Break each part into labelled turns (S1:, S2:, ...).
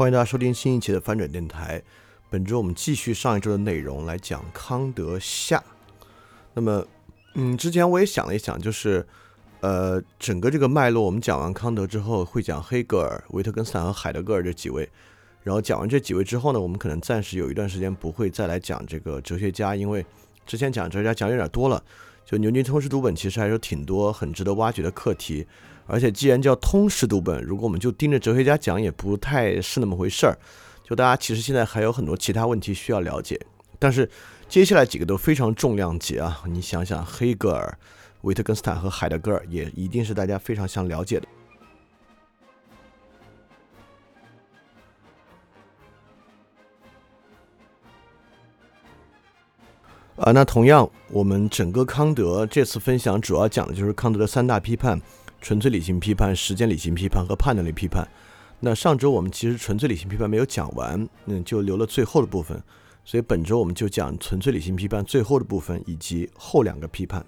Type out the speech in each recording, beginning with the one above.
S1: 欢迎大家收听新一期的翻转电台。本周我们继续上一周的内容来讲康德下。那么，嗯，之前我也想了一想，就是呃，整个这个脉络，我们讲完康德之后，会讲黑格尔、维特根斯坦和海德格尔这几位。然后讲完这几位之后呢，我们可能暂时有一段时间不会再来讲这个哲学家，因为之前讲哲学家讲有点多了。就牛津通识读本其实还有挺多很值得挖掘的课题。而且既然叫通识读本，如果我们就盯着哲学家讲，也不太是那么回事儿。就大家其实现在还有很多其他问题需要了解。但是接下来几个都非常重量级啊！你想想，黑格尔、维特根斯坦和海德格尔，也一定是大家非常想了解的。啊，那同样，我们整个康德这次分享主要讲的就是康德的三大批判。纯粹理性批判、实践理性批判和判断力批判。那上周我们其实纯粹理性批判没有讲完，嗯，就留了最后的部分。所以本周我们就讲纯粹理性批判最后的部分以及后两个批判。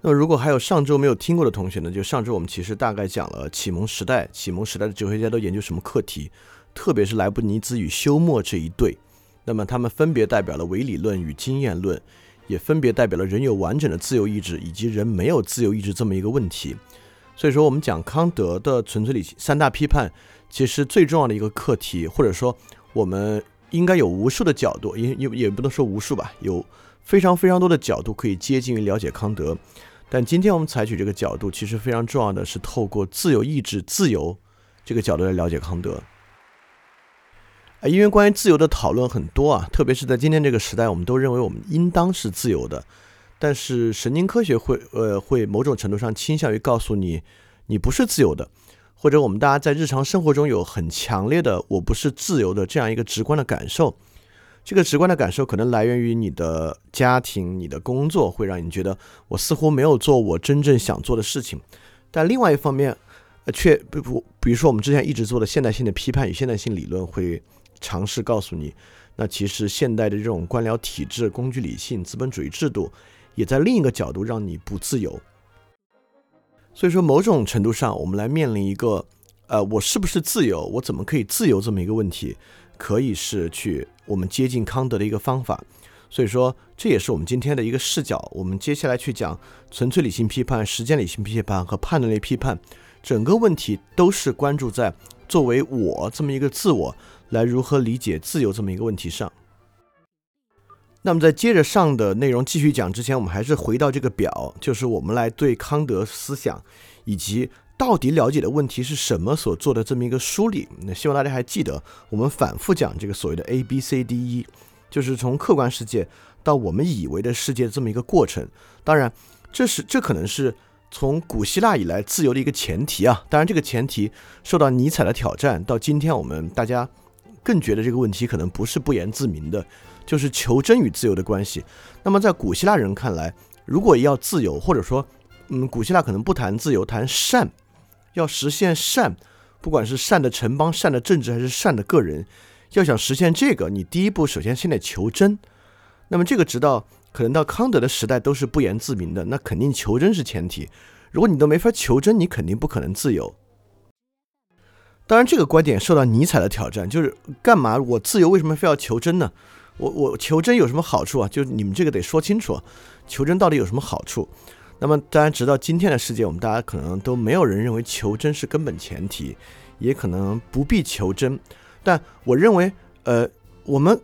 S1: 那么如果还有上周没有听过的同学呢？就上周我们其实大概讲了启蒙时代，启蒙时代的哲学家都研究什么课题？特别是莱布尼兹与休谟这一对，那么他们分别代表了唯理论与经验论。也分别代表了人有完整的自由意志以及人没有自由意志这么一个问题。所以说，我们讲康德的纯粹理性三大批判，其实最重要的一个课题，或者说我们应该有无数的角度，也也也不能说无数吧，有非常非常多的角度可以接近于了解康德。但今天我们采取这个角度，其实非常重要的是透过自由意志、自由这个角度来了解康德。因为关于自由的讨论很多啊，特别是在今天这个时代，我们都认为我们应当是自由的。但是神经科学会呃会某种程度上倾向于告诉你，你不是自由的，或者我们大家在日常生活中有很强烈的我不是自由的这样一个直观的感受。这个直观的感受可能来源于你的家庭、你的工作，会让你觉得我似乎没有做我真正想做的事情。但另外一方面，呃，却不不，比如说我们之前一直做的现代性的批判与现代性理论会。尝试告诉你，那其实现代的这种官僚体制、工具理性、资本主义制度，也在另一个角度让你不自由。所以说，某种程度上，我们来面临一个，呃，我是不是自由？我怎么可以自由这么一个问题，可以是去我们接近康德的一个方法。所以说，这也是我们今天的一个视角。我们接下来去讲纯粹理性批判、实践理性批判和判断力批判，整个问题都是关注在作为我这么一个自我。来如何理解自由这么一个问题上，那么在接着上的内容继续讲之前，我们还是回到这个表，就是我们来对康德思想以及到底了解的问题是什么所做的这么一个梳理。那希望大家还记得，我们反复讲这个所谓的 A B C D E，就是从客观世界到我们以为的世界这么一个过程。当然，这是这可能是从古希腊以来自由的一个前提啊。当然，这个前提受到尼采的挑战，到今天我们大家。更觉得这个问题可能不是不言自明的，就是求真与自由的关系。那么在古希腊人看来，如果要自由，或者说，嗯，古希腊可能不谈自由，谈善，要实现善，不管是善的城邦、善的政治还是善的个人，要想实现这个，你第一步首先先得求真。那么这个直到可能到康德的时代都是不言自明的，那肯定求真是前提。如果你都没法求真，你肯定不可能自由。当然，这个观点受到尼采的挑战，就是干嘛我自由为什么非要求真呢？我我求真有什么好处啊？就是你们这个得说清楚，求真到底有什么好处？那么，当然，直到今天的世界，我们大家可能都没有人认为求真是根本前提，也可能不必求真。但我认为，呃，我们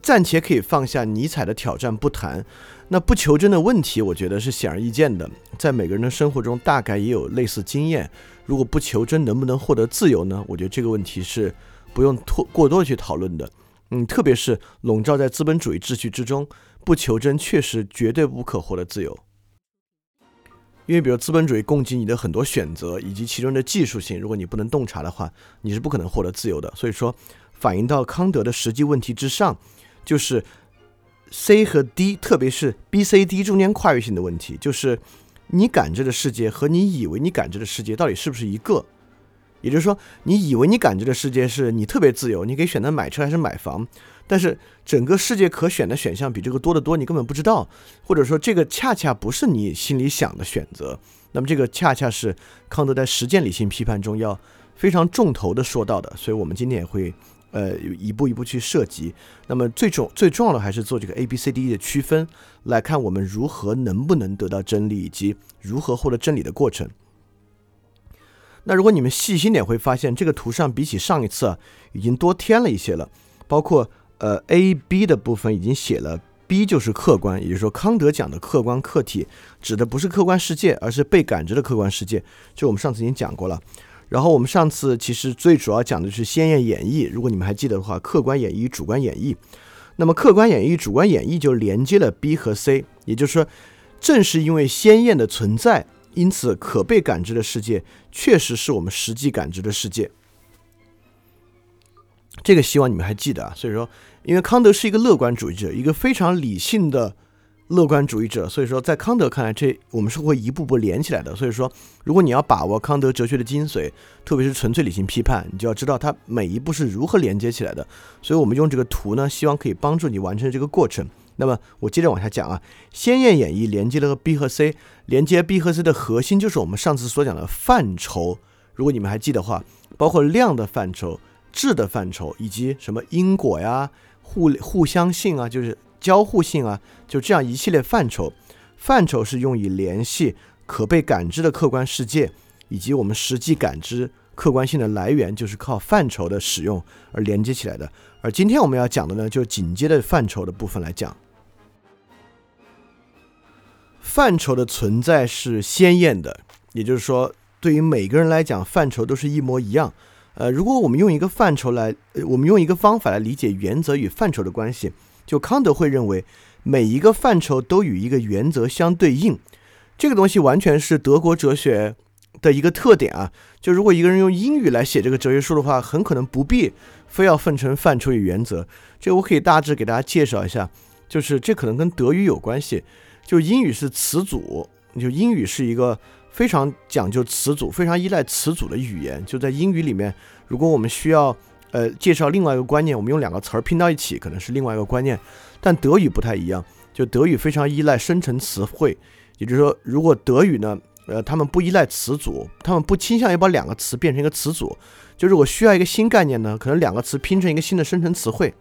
S1: 暂且可以放下尼采的挑战不谈。那不求真的问题，我觉得是显而易见的，在每个人的生活中大概也有类似经验。如果不求真，能不能获得自由呢？我觉得这个问题是不用过过多的去讨论的。嗯，特别是笼罩在资本主义秩序之中，不求真确实绝对不可获得自由。因为，比如资本主义供给你的很多选择，以及其中的技术性，如果你不能洞察的话，你是不可能获得自由的。所以说，反映到康德的实际问题之上，就是 C 和 D，特别是 B、C、D 中间跨越性的问题，就是你感知的世界和你以为你感知的世界到底是不是一个？也就是说，你以为你感知的世界是你特别自由，你可以选择买车还是买房。但是整个世界可选的选项比这个多得多，你根本不知道，或者说这个恰恰不是你心里想的选择。那么这个恰恰是康德在实践理性批判中要非常重头的说到的。所以我们今天也会呃一步一步去涉及。那么最重最重要的还是做这个 A B C D E 的区分，来看我们如何能不能得到真理，以及如何获得真理的过程。那如果你们细心点，会发现这个图上比起上一次啊，已经多添了一些了，包括。呃，A、B 的部分已经写了，B 就是客观，也就是说，康德讲的客观客体指的不是客观世界，而是被感知的客观世界。就我们上次已经讲过了。然后我们上次其实最主要讲的是先验演绎，如果你们还记得的话，客观演绎、主观演绎。那么客观演绎、主观演绎就连接了 B 和 C，也就是说，正是因为先验的存在，因此可被感知的世界确实是我们实际感知的世界。这个希望你们还记得啊。所以说。因为康德是一个乐观主义者，一个非常理性的乐观主义者，所以说在康德看来，这我们是会一步步连起来的。所以说，如果你要把握康德哲学的精髓，特别是纯粹理性批判，你就要知道它每一步是如何连接起来的。所以我们用这个图呢，希望可以帮助你完成这个过程。那么我接着往下讲啊，先验演绎连接了 B 和 C，连接 B 和 C 的核心就是我们上次所讲的范畴。如果你们还记得话，包括量的范畴、质的范畴，以及什么因果呀。互互相性啊，就是交互性啊，就这样一系列范畴。范畴是用以联系可被感知的客观世界，以及我们实际感知客观性的来源，就是靠范畴的使用而连接起来的。而今天我们要讲的呢，就紧接着范畴的部分来讲。范畴的存在是鲜艳的，也就是说，对于每个人来讲，范畴都是一模一样。呃，如果我们用一个范畴来，呃，我们用一个方法来理解原则与范畴的关系，就康德会认为每一个范畴都与一个原则相对应。这个东西完全是德国哲学的一个特点啊。就如果一个人用英语来写这个哲学书的话，很可能不必非要分成范畴与原则。这我可以大致给大家介绍一下，就是这可能跟德语有关系。就英语是词组，就英语是一个。非常讲究词组，非常依赖词组的语言。就在英语里面，如果我们需要呃介绍另外一个观念，我们用两个词儿拼到一起，可能是另外一个观念。但德语不太一样，就德语非常依赖生成词汇。也就是说，如果德语呢，呃，他们不依赖词组，他们不倾向于把两个词变成一个词组。就是我需要一个新概念呢，可能两个词拼成一个新的生成词汇。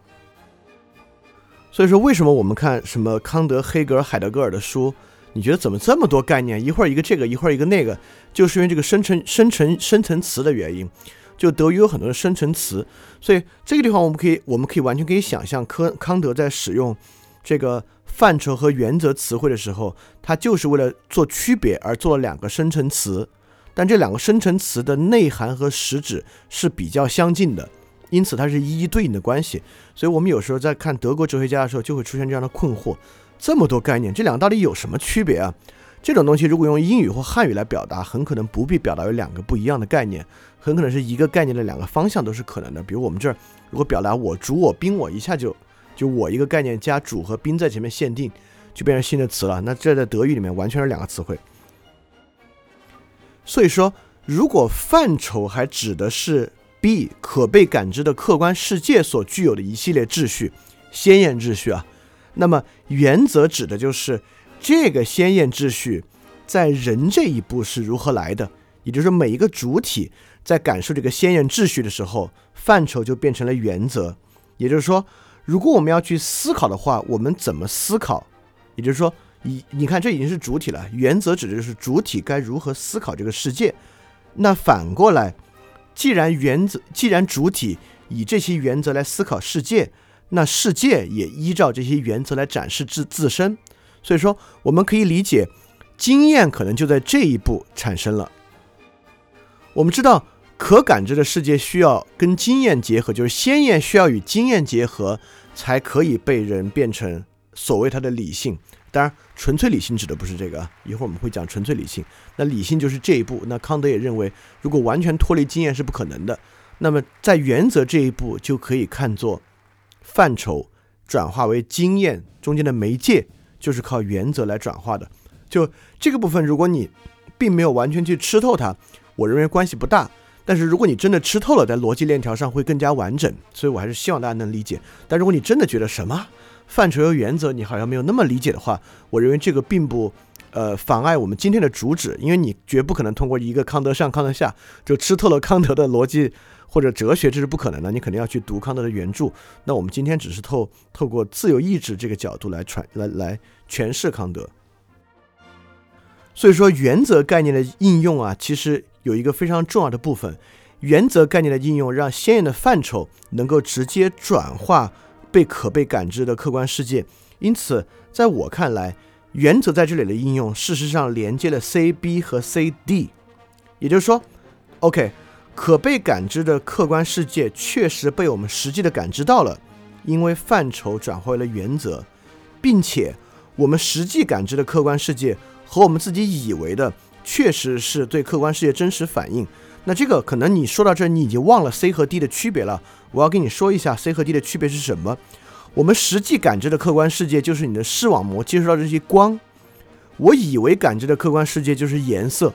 S1: 所以说，为什么我们看什么康德、黑格尔、海德格尔的书？你觉得怎么这么多概念？一会儿一个这个，一会儿一个那个，就是因为这个生成生成生成词的原因。就德语有很多的生成词，所以这个地方我们可以我们可以完全可以想象，科康德在使用这个范畴和原则词汇的时候，他就是为了做区别而做了两个生成词。但这两个生成词的内涵和实质是比较相近的，因此它是一一对应的关系。所以我们有时候在看德国哲学家的时候，就会出现这样的困惑。这么多概念，这两个到底有什么区别啊？这种东西如果用英语或汉语来表达，很可能不必表达有两个不一样的概念，很可能是一个概念的两个方向都是可能的。比如我们这儿如果表达我主我宾我，一下就就我一个概念加主和宾在前面限定，就变成新的词了。那这在德语里面完全是两个词汇。所以说，如果范畴还指的是 B 可被感知的客观世界所具有的一系列秩序，鲜艳秩序啊。那么原则指的就是这个鲜艳秩序在人这一步是如何来的，也就是每一个主体在感受这个鲜艳秩序的时候，范畴就变成了原则。也就是说，如果我们要去思考的话，我们怎么思考？也就是说，你你看这已经是主体了，原则指的就是主体该如何思考这个世界。那反过来，既然原则，既然主体以这些原则来思考世界。那世界也依照这些原则来展示自自身，所以说我们可以理解，经验可能就在这一步产生了。我们知道可感知的世界需要跟经验结合，就是先验需要与经验结合，才可以被人变成所谓它的理性。当然，纯粹理性指的不是这个，一会儿我们会讲纯粹理性。那理性就是这一步。那康德也认为，如果完全脱离经验是不可能的。那么在原则这一步就可以看作范畴转化为经验中间的媒介，就是靠原则来转化的。就这个部分，如果你并没有完全去吃透它，我认为关系不大。但是如果你真的吃透了，在逻辑链条上会更加完整。所以我还是希望大家能理解。但如果你真的觉得什么范畴和原则你好像没有那么理解的话，我认为这个并不呃妨碍我们今天的主旨，因为你绝不可能通过一个康德上康德下就吃透了康德的逻辑或者哲学，这是不可能的。你肯定要去读康德的原著。那我们今天只是透透过自由意志这个角度来传来来诠释康德。所以说，原则概念的应用啊，其实有一个非常重要的部分。原则概念的应用，让鲜艳的范畴能够直接转化被可被感知的客观世界。因此，在我看来，原则在这里的应用，事实上连接了 C、B 和 C、D。也就是说，OK，可被感知的客观世界确实被我们实际的感知到了，因为范畴转化为了原则，并且我们实际感知的客观世界。和我们自己以为的，确实是对客观世界真实反应。那这个可能你说到这，你已经忘了 C 和 D 的区别了。我要跟你说一下 C 和 D 的区别是什么。我们实际感知的客观世界就是你的视网膜接收到这些光，我以为感知的客观世界就是颜色，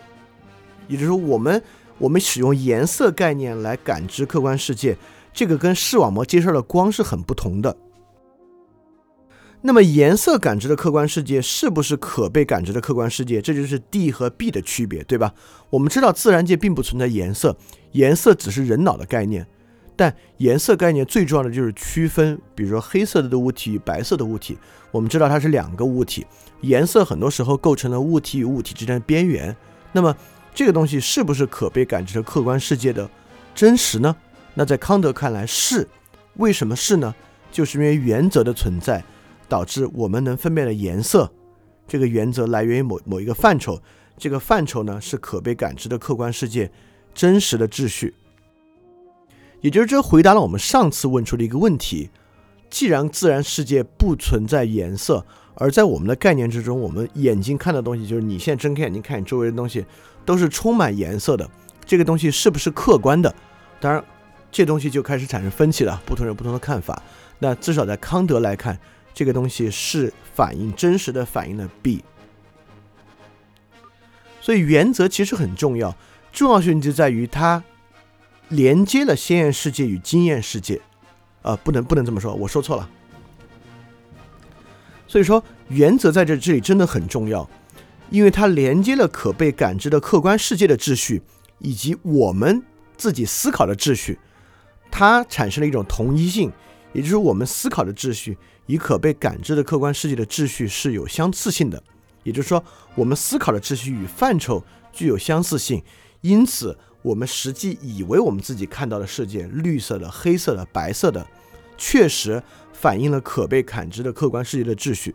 S1: 也就是说，我们我们使用颜色概念来感知客观世界，这个跟视网膜接受的光是很不同的。那么颜色感知的客观世界是不是可被感知的客观世界？这就是 D 和 B 的区别，对吧？我们知道自然界并不存在颜色，颜色只是人脑的概念。但颜色概念最重要的就是区分，比如说黑色的物体与白色的物体。我们知道它是两个物体，颜色很多时候构成了物体与物体之间的边缘。那么这个东西是不是可被感知的客观世界的真实呢？那在康德看来是。为什么是呢？就是因为原则的存在。导致我们能分辨的颜色，这个原则来源于某某一个范畴，这个范畴呢是可被感知的客观世界真实的秩序。也就是这回答了我们上次问出的一个问题：既然自然世界不存在颜色，而在我们的概念之中，我们眼睛看的东西，就是你现在睁开眼睛看你周围的东西，都是充满颜色的，这个东西是不是客观的？当然，这东西就开始产生分歧了，不同人有不同的看法。那至少在康德来看。这个东西是反映真实的反映了 B，所以原则其实很重要，重要性就在于它连接了鲜艳世界与经验世界，呃，不能不能这么说，我说错了。所以说原则在这这里真的很重要，因为它连接了可被感知的客观世界的秩序以及我们自己思考的秩序，它产生了一种同一性，也就是我们思考的秩序。与可被感知的客观世界的秩序是有相似性的，也就是说，我们思考的秩序与范畴具有相似性，因此，我们实际以为我们自己看到的世界，绿色的、黑色的、白色的，确实反映了可被感知的客观世界的秩序。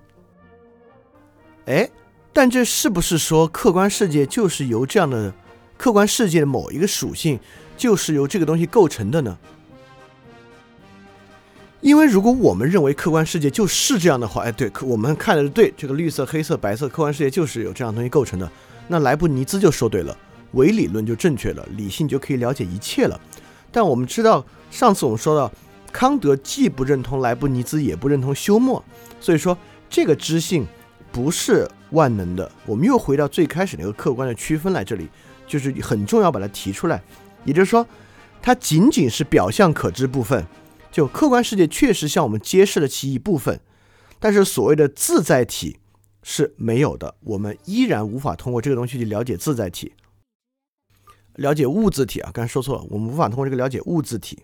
S1: 哎，但这是不是说客观世界就是由这样的客观世界的某一个属性，就是由这个东西构成的呢？因为如果我们认为客观世界就是这样的话，哎，对，我们看的是对，这个绿色、黑色、白色客观世界就是有这样东西构成的，那莱布尼兹就说对了，唯理论就正确了，理性就可以了解一切了。但我们知道，上次我们说到，康德既不认同莱布尼兹，也不认同休谟，所以说这个知性不是万能的。我们又回到最开始那个客观的区分来这里，就是很重要把它提出来，也就是说，它仅仅是表象可知部分。就客观世界确实向我们揭示了其一部分，但是所谓的自在体是没有的，我们依然无法通过这个东西去了解自在体，了解物自体啊，刚才说错了，我们无法通过这个了解物自体。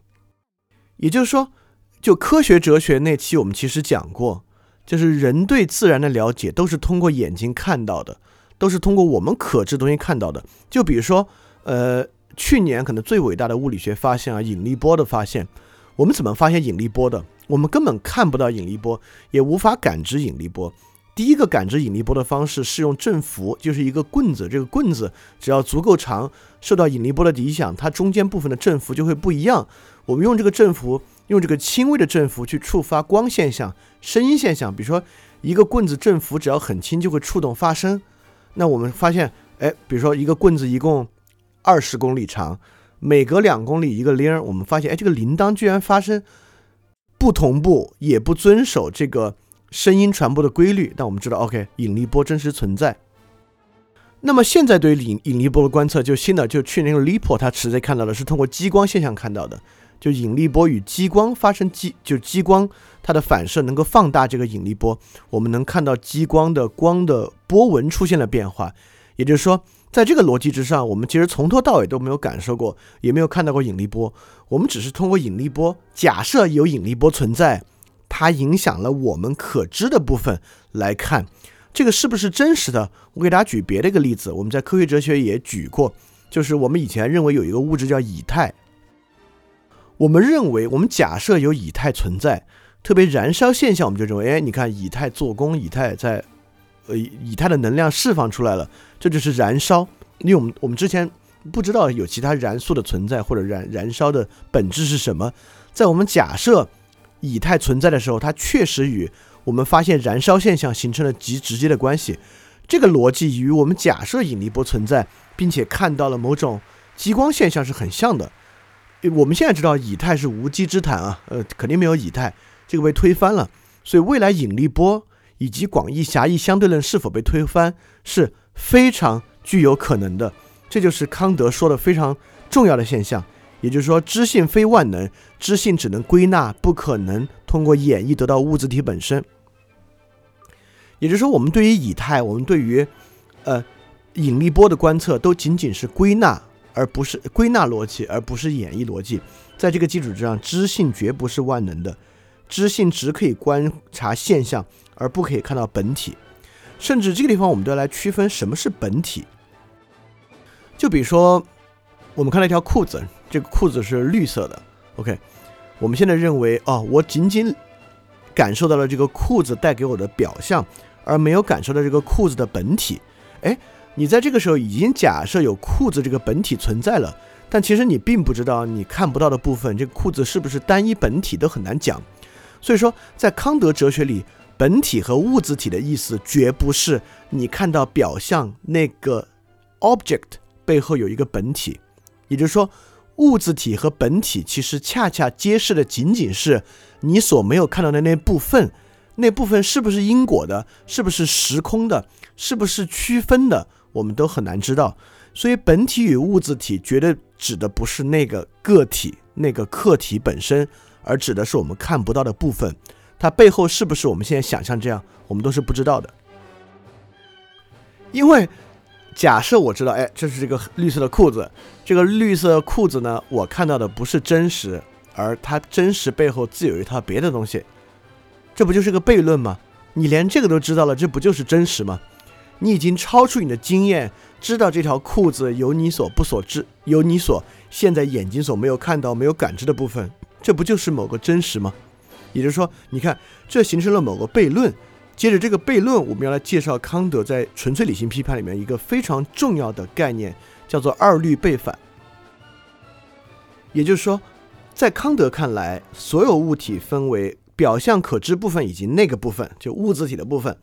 S1: 也就是说，就科学哲学那期我们其实讲过，就是人对自然的了解都是通过眼睛看到的，都是通过我们可知的东西看到的。就比如说，呃，去年可能最伟大的物理学发现啊，引力波的发现。我们怎么发现引力波的？我们根本看不到引力波，也无法感知引力波。第一个感知引力波的方式是用振幅，就是一个棍子，这个棍子只要足够长，受到引力波的影响，它中间部分的振幅就会不一样。我们用这个振幅，用这个轻微的振幅去触发光现象、声音现象。比如说，一个棍子振幅只要很轻，就会触动发声。那我们发现，哎，比如说一个棍子一共二十公里长，每隔两公里一个铃儿，我们发现，哎，这个铃铛居然发生不同步，也不遵守这个。声音传播的规律，但我们知道，OK，引力波真实存在。那么现在对于引引力波的观测就新的，就去年个 LIPO 它直接看到的是通过激光现象看到的，就引力波与激光发生激，就激光它的反射能够放大这个引力波，我们能看到激光的光的波纹出现了变化。也就是说，在这个逻辑之上，我们其实从头到尾都没有感受过，也没有看到过引力波，我们只是通过引力波假设有引力波存在。它影响了我们可知的部分来看，这个是不是真实的？我给大家举别的一个例子，我们在科学哲学也举过，就是我们以前认为有一个物质叫以太，我们认为我们假设有以太存在，特别燃烧现象，我们就认为，哎，你看以太做功，以太在，呃，以太的能量释放出来了，这就是燃烧。因为我们我们之前不知道有其他燃素的存在或者燃燃烧的本质是什么，在我们假设。以太存在的时候，它确实与我们发现燃烧现象形成了极直接的关系。这个逻辑与我们假设引力波存在，并且看到了某种激光现象是很像的。我们现在知道以太是无稽之谈啊，呃，肯定没有以太，这个被推翻了。所以未来引力波以及广义狭义相对论是否被推翻是非常具有可能的。这就是康德说的非常重要的现象。也就是说，知性非万能，知性只能归纳，不可能通过演绎得到物质体本身。也就是说，我们对于以太，我们对于呃引力波的观测，都仅仅是归纳，而不是归纳逻辑，而不是演绎逻辑。在这个基础之上，知性绝不是万能的，知性只可以观察现象，而不可以看到本体。甚至这个地方，我们都要来区分什么是本体。就比如说，我们看到一条裤子。这个裤子是绿色的，OK。我们现在认为，哦，我仅仅感受到了这个裤子带给我的表象，而没有感受到这个裤子的本体。哎，你在这个时候已经假设有裤子这个本体存在了，但其实你并不知道你看不到的部分，这个裤子是不是单一本体都很难讲。所以说，在康德哲学里，本体和物质体的意思绝不是你看到表象那个 object 背后有一个本体，也就是说。物质体和本体其实恰恰揭示的仅仅是你所没有看到的那部分，那部分是不是因果的，是不是时空的，是不是区分的，我们都很难知道。所以，本体与物质体绝对指的不是那个个体、那个客体本身，而指的是我们看不到的部分。它背后是不是我们现在想象这样，我们都是不知道的，因为。假设我知道，哎，这是这个绿色的裤子，这个绿色裤子呢，我看到的不是真实，而它真实背后自有一套别的东西，这不就是个悖论吗？你连这个都知道了，这不就是真实吗？你已经超出你的经验，知道这条裤子有你所不所知，有你所现在眼睛所没有看到、没有感知的部分，这不就是某个真实吗？也就是说，你看，这形成了某个悖论。接着这个悖论，我们要来介绍康德在《纯粹理性批判》里面一个非常重要的概念，叫做二律背反。也就是说，在康德看来，所有物体分为表象可知部分以及那个部分，就物质体的部分。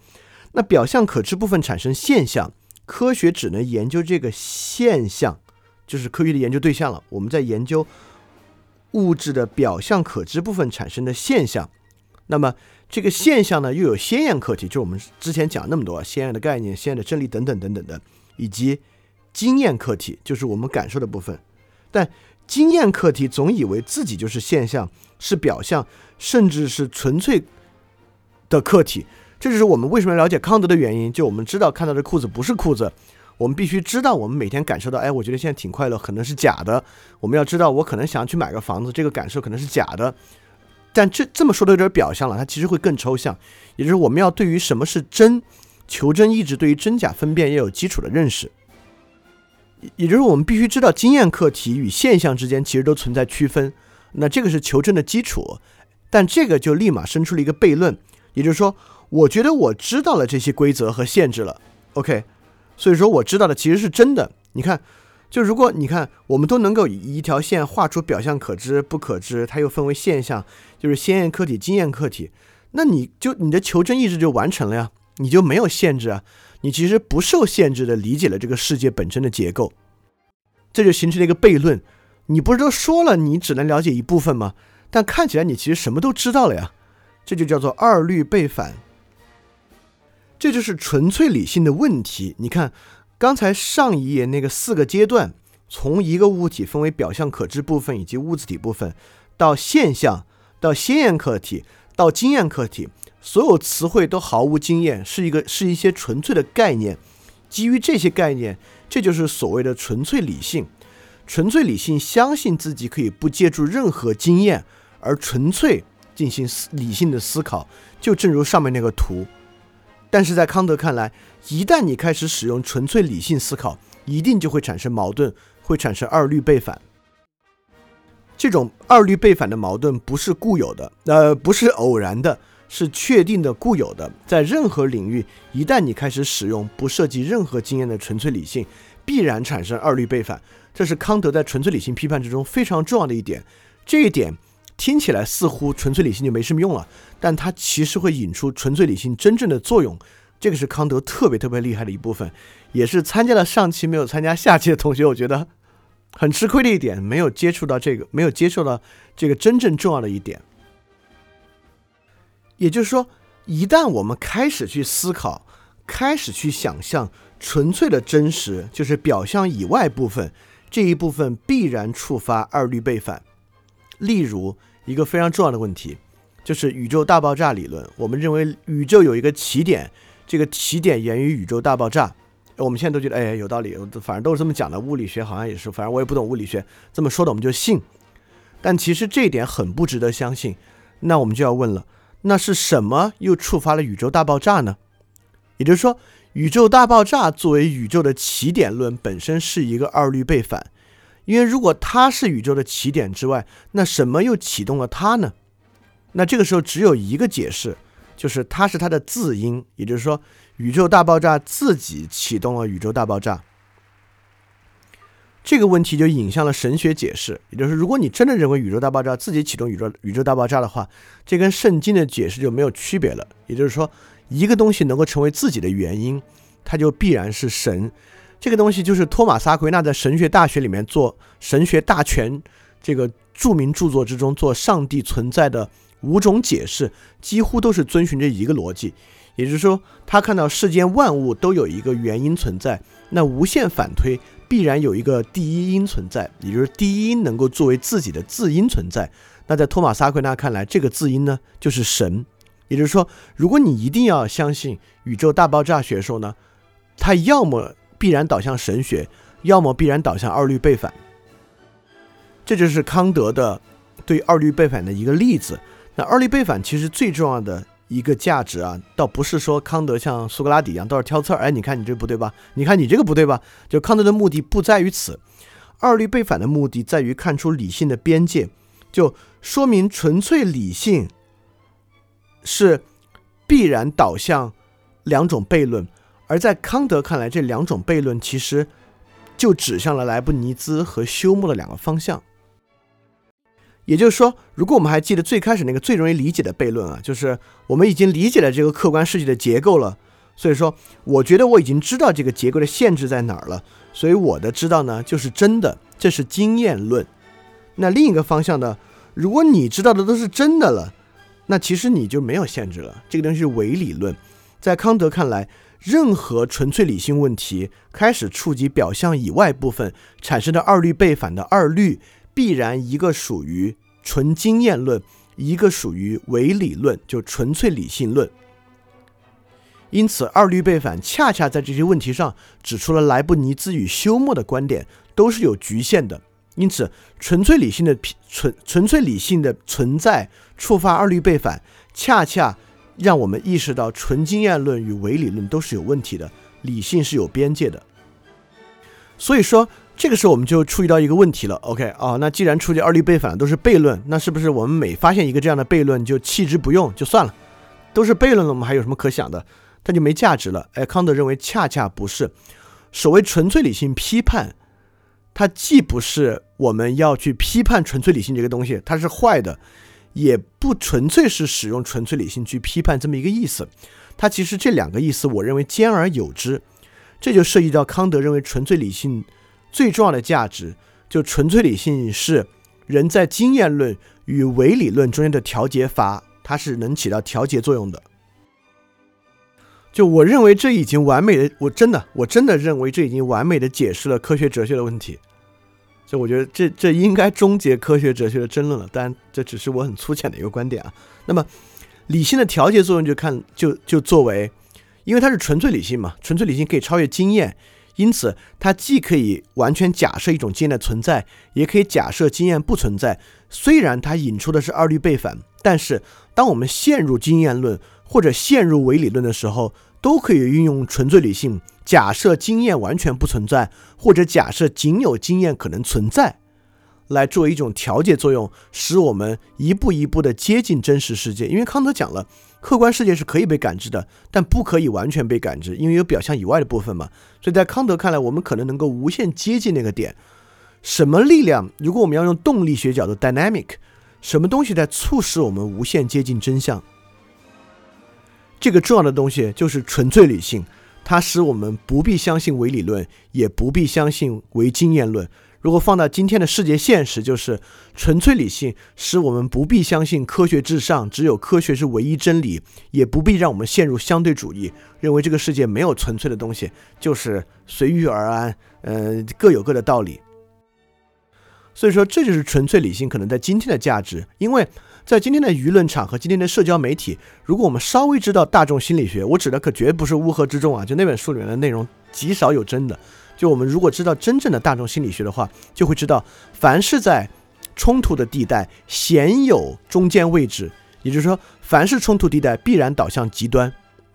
S1: 那表象可知部分产生现象，科学只能研究这个现象，就是科学的研究对象了。我们在研究物质的表象可知部分产生的现象，那么。这个现象呢，又有先验课题，就是我们之前讲那么多先验的概念、先验的真理等等等等的，以及经验课题，就是我们感受的部分。但经验课题总以为自己就是现象，是表象，甚至是纯粹的客体。这就是我们为什么要了解康德的原因。就我们知道看到的裤子不是裤子，我们必须知道我们每天感受到，哎，我觉得现在挺快乐，可能是假的。我们要知道，我可能想要去买个房子，这个感受可能是假的。但这这么说的有点表象了，它其实会更抽象，也就是我们要对于什么是真，求真意志对于真假分辨要有基础的认识，也就是我们必须知道经验课题与现象之间其实都存在区分，那这个是求真的基础，但这个就立马生出了一个悖论，也就是说我觉得我知道了这些规则和限制了，OK，所以说我知道的其实是真的。你看，就如果你看，我们都能够以一条线画出表象可知、不可知，它又分为现象，就是先验客体、经验客体，那你就你的求真意志就完成了呀，你就没有限制啊，你其实不受限制的理解了这个世界本身的结构，这就形成了一个悖论。你不是都说了你只能了解一部分吗？但看起来你其实什么都知道了呀，这就叫做二律背反。这就是纯粹理性的问题。你看。刚才上一页那个四个阶段，从一个物体分为表象可知部分以及物质体部分，到现象，到先验客体，到经验客体，所有词汇都毫无经验，是一个是一些纯粹的概念。基于这些概念，这就是所谓的纯粹理性。纯粹理性相信自己可以不借助任何经验而纯粹进行理性的思考，就正如上面那个图。但是在康德看来，一旦你开始使用纯粹理性思考，一定就会产生矛盾，会产生二律背反。这种二律背反的矛盾不是固有的，呃，不是偶然的，是确定的、固有的。在任何领域，一旦你开始使用不涉及任何经验的纯粹理性，必然产生二律背反。这是康德在纯粹理性批判之中非常重要的一点。这一点。听起来似乎纯粹理性就没什么用了，但它其实会引出纯粹理性真正的作用。这个是康德特别特别厉害的一部分，也是参加了上期没有参加下期的同学，我觉得很吃亏的一点，没有接触到这个，没有接受到这个真正重要的一点。也就是说，一旦我们开始去思考，开始去想象纯粹的真实，就是表象以外部分这一部分，必然触发二律背反。例如一个非常重要的问题，就是宇宙大爆炸理论。我们认为宇宙有一个起点，这个起点源于宇宙大爆炸。我们现在都觉得，哎，有道理，反正都是这么讲的。物理学好像也是，反正我也不懂物理学，这么说的我们就信。但其实这一点很不值得相信。那我们就要问了，那是什么又触发了宇宙大爆炸呢？也就是说，宇宙大爆炸作为宇宙的起点论本身是一个二律背反。因为如果它是宇宙的起点之外，那什么又启动了它呢？那这个时候只有一个解释，就是它是它的自因，也就是说，宇宙大爆炸自己启动了宇宙大爆炸。这个问题就引向了神学解释，也就是如果你真的认为宇宙大爆炸自己启动宇宙宇宙大爆炸的话，这跟圣经的解释就没有区别了。也就是说，一个东西能够成为自己的原因，它就必然是神。这个东西就是托马斯阿奎那在《神学大学》里面做《神学大全》这个著名著作之中做上帝存在的五种解释，几乎都是遵循着一个逻辑，也就是说，他看到世间万物都有一个原因存在，那无限反推必然有一个第一因存在，也就是第一因能够作为自己的自因存在。那在托马斯阿奎那看来，这个自因呢就是神，也就是说，如果你一定要相信宇宙大爆炸学说呢，它要么必然导向神学，要么必然导向二律背反。这就是康德的对二律背反的一个例子。那二律背反其实最重要的一个价值啊，倒不是说康德像苏格拉底一样都是挑刺儿。哎，你看你这不对吧？你看你这个不对吧？就康德的目的不在于此，二律背反的目的在于看出理性的边界，就说明纯粹理性是必然导向两种悖论。而在康德看来，这两种悖论其实就指向了莱布尼兹和休谟的两个方向。也就是说，如果我们还记得最开始那个最容易理解的悖论啊，就是我们已经理解了这个客观世界的结构了，所以说我觉得我已经知道这个结构的限制在哪儿了，所以我的知道呢就是真的，这是经验论。那另一个方向呢，如果你知道的都是真的了，那其实你就没有限制了，这个东西是伪理论。在康德看来。任何纯粹理性问题开始触及表象以外部分产生的二律背反的二律，必然一个属于纯经验论，一个属于伪理论，就纯粹理性论。因此，二律背反恰恰在这些问题上指出了莱布尼兹与休谟的观点都是有局限的。因此，纯粹理性的纯纯粹理性的存在触发二律背反，恰恰。让我们意识到纯经验论与伪理论都是有问题的，理性是有边界的。所以说，这个时候我们就注意到一个问题了。OK 啊，那既然现二律背反都是悖论，那是不是我们每发现一个这样的悖论就弃之不用就算了？都是悖论了，我们还有什么可想的？它就没价值了。哎，康德认为恰恰不是，所谓纯粹理性批判，它既不是我们要去批判纯粹理性这个东西，它是坏的，也不纯粹是使用纯粹理性去批判这么一个意思。它其实这两个意思，我认为兼而有之。这就涉及到康德认为纯粹理性最重要的价值，就纯粹理性是人在经验论与唯理论中间的调节阀，它是能起到调节作用的。就我认为这已经完美的，我真的我真的认为这已经完美的解释了科学哲学的问题。所以我觉得这这应该终结科学哲学的争论了。当然，这只是我很粗浅的一个观点啊。那么理性的调节作用就看就就作为。因为它是纯粹理性嘛，纯粹理性可以超越经验，因此它既可以完全假设一种经验的存在，也可以假设经验不存在。虽然它引出的是二律背反，但是当我们陷入经验论或者陷入伪理论的时候，都可以运用纯粹理性假设经验完全不存在，或者假设仅有经验可能存在，来作为一种调节作用，使我们一步一步的接近真实世界。因为康德讲了。客观世界是可以被感知的，但不可以完全被感知，因为有表象以外的部分嘛。所以在康德看来，我们可能能够无限接近那个点。什么力量？如果我们要用动力学角度 （dynamic），什么东西在促使我们无限接近真相？这个重要的东西就是纯粹理性，它使我们不必相信唯理论，也不必相信唯经验论。如果放到今天的世界现实，就是纯粹理性使我们不必相信科学至上，只有科学是唯一真理，也不必让我们陷入相对主义，认为这个世界没有纯粹的东西，就是随遇而安，呃，各有各的道理。所以说，这就是纯粹理性可能在今天的价值，因为在今天的舆论场和今天的社交媒体，如果我们稍微知道大众心理学，我指的可绝不是乌合之众啊，就那本书里面的内容极少有真的。就我们如果知道真正的大众心理学的话，就会知道，凡是在冲突的地带，鲜有中间位置。也就是说，凡是冲突地带，必然导向极端。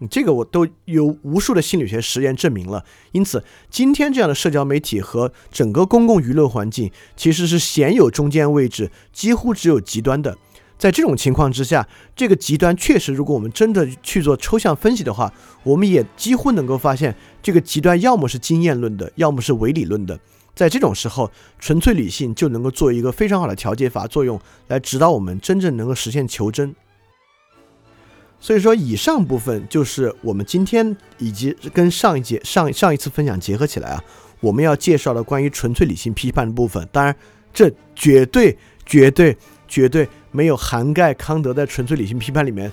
S1: 这个我都有无数的心理学实验证明了。因此，今天这样的社交媒体和整个公共舆论环境，其实是鲜有中间位置，几乎只有极端的。在这种情况之下，这个极端确实，如果我们真的去做抽象分析的话，我们也几乎能够发现，这个极端要么是经验论的，要么是唯理论的。在这种时候，纯粹理性就能够做一个非常好的调节阀作用，来指导我们真正能够实现求真。所以说，以上部分就是我们今天以及跟上一节上上一次分享结合起来啊，我们要介绍的关于纯粹理性批判的部分。当然，这绝对、绝对、绝对。没有涵盖康德在纯粹理性批判里面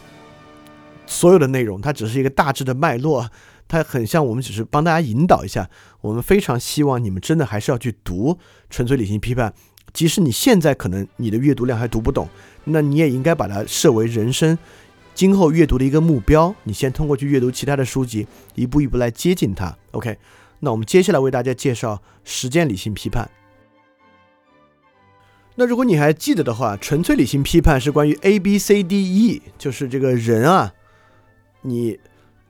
S1: 所有的内容，它只是一个大致的脉络，它很像我们只是帮大家引导一下。我们非常希望你们真的还是要去读纯粹理性批判，即使你现在可能你的阅读量还读不懂，那你也应该把它设为人生今后阅读的一个目标。你先通过去阅读其他的书籍，一步一步来接近它。OK，那我们接下来为大家介绍实践理性批判。那如果你还记得的话，纯粹理性批判是关于 A B C D E，就是这个人啊，你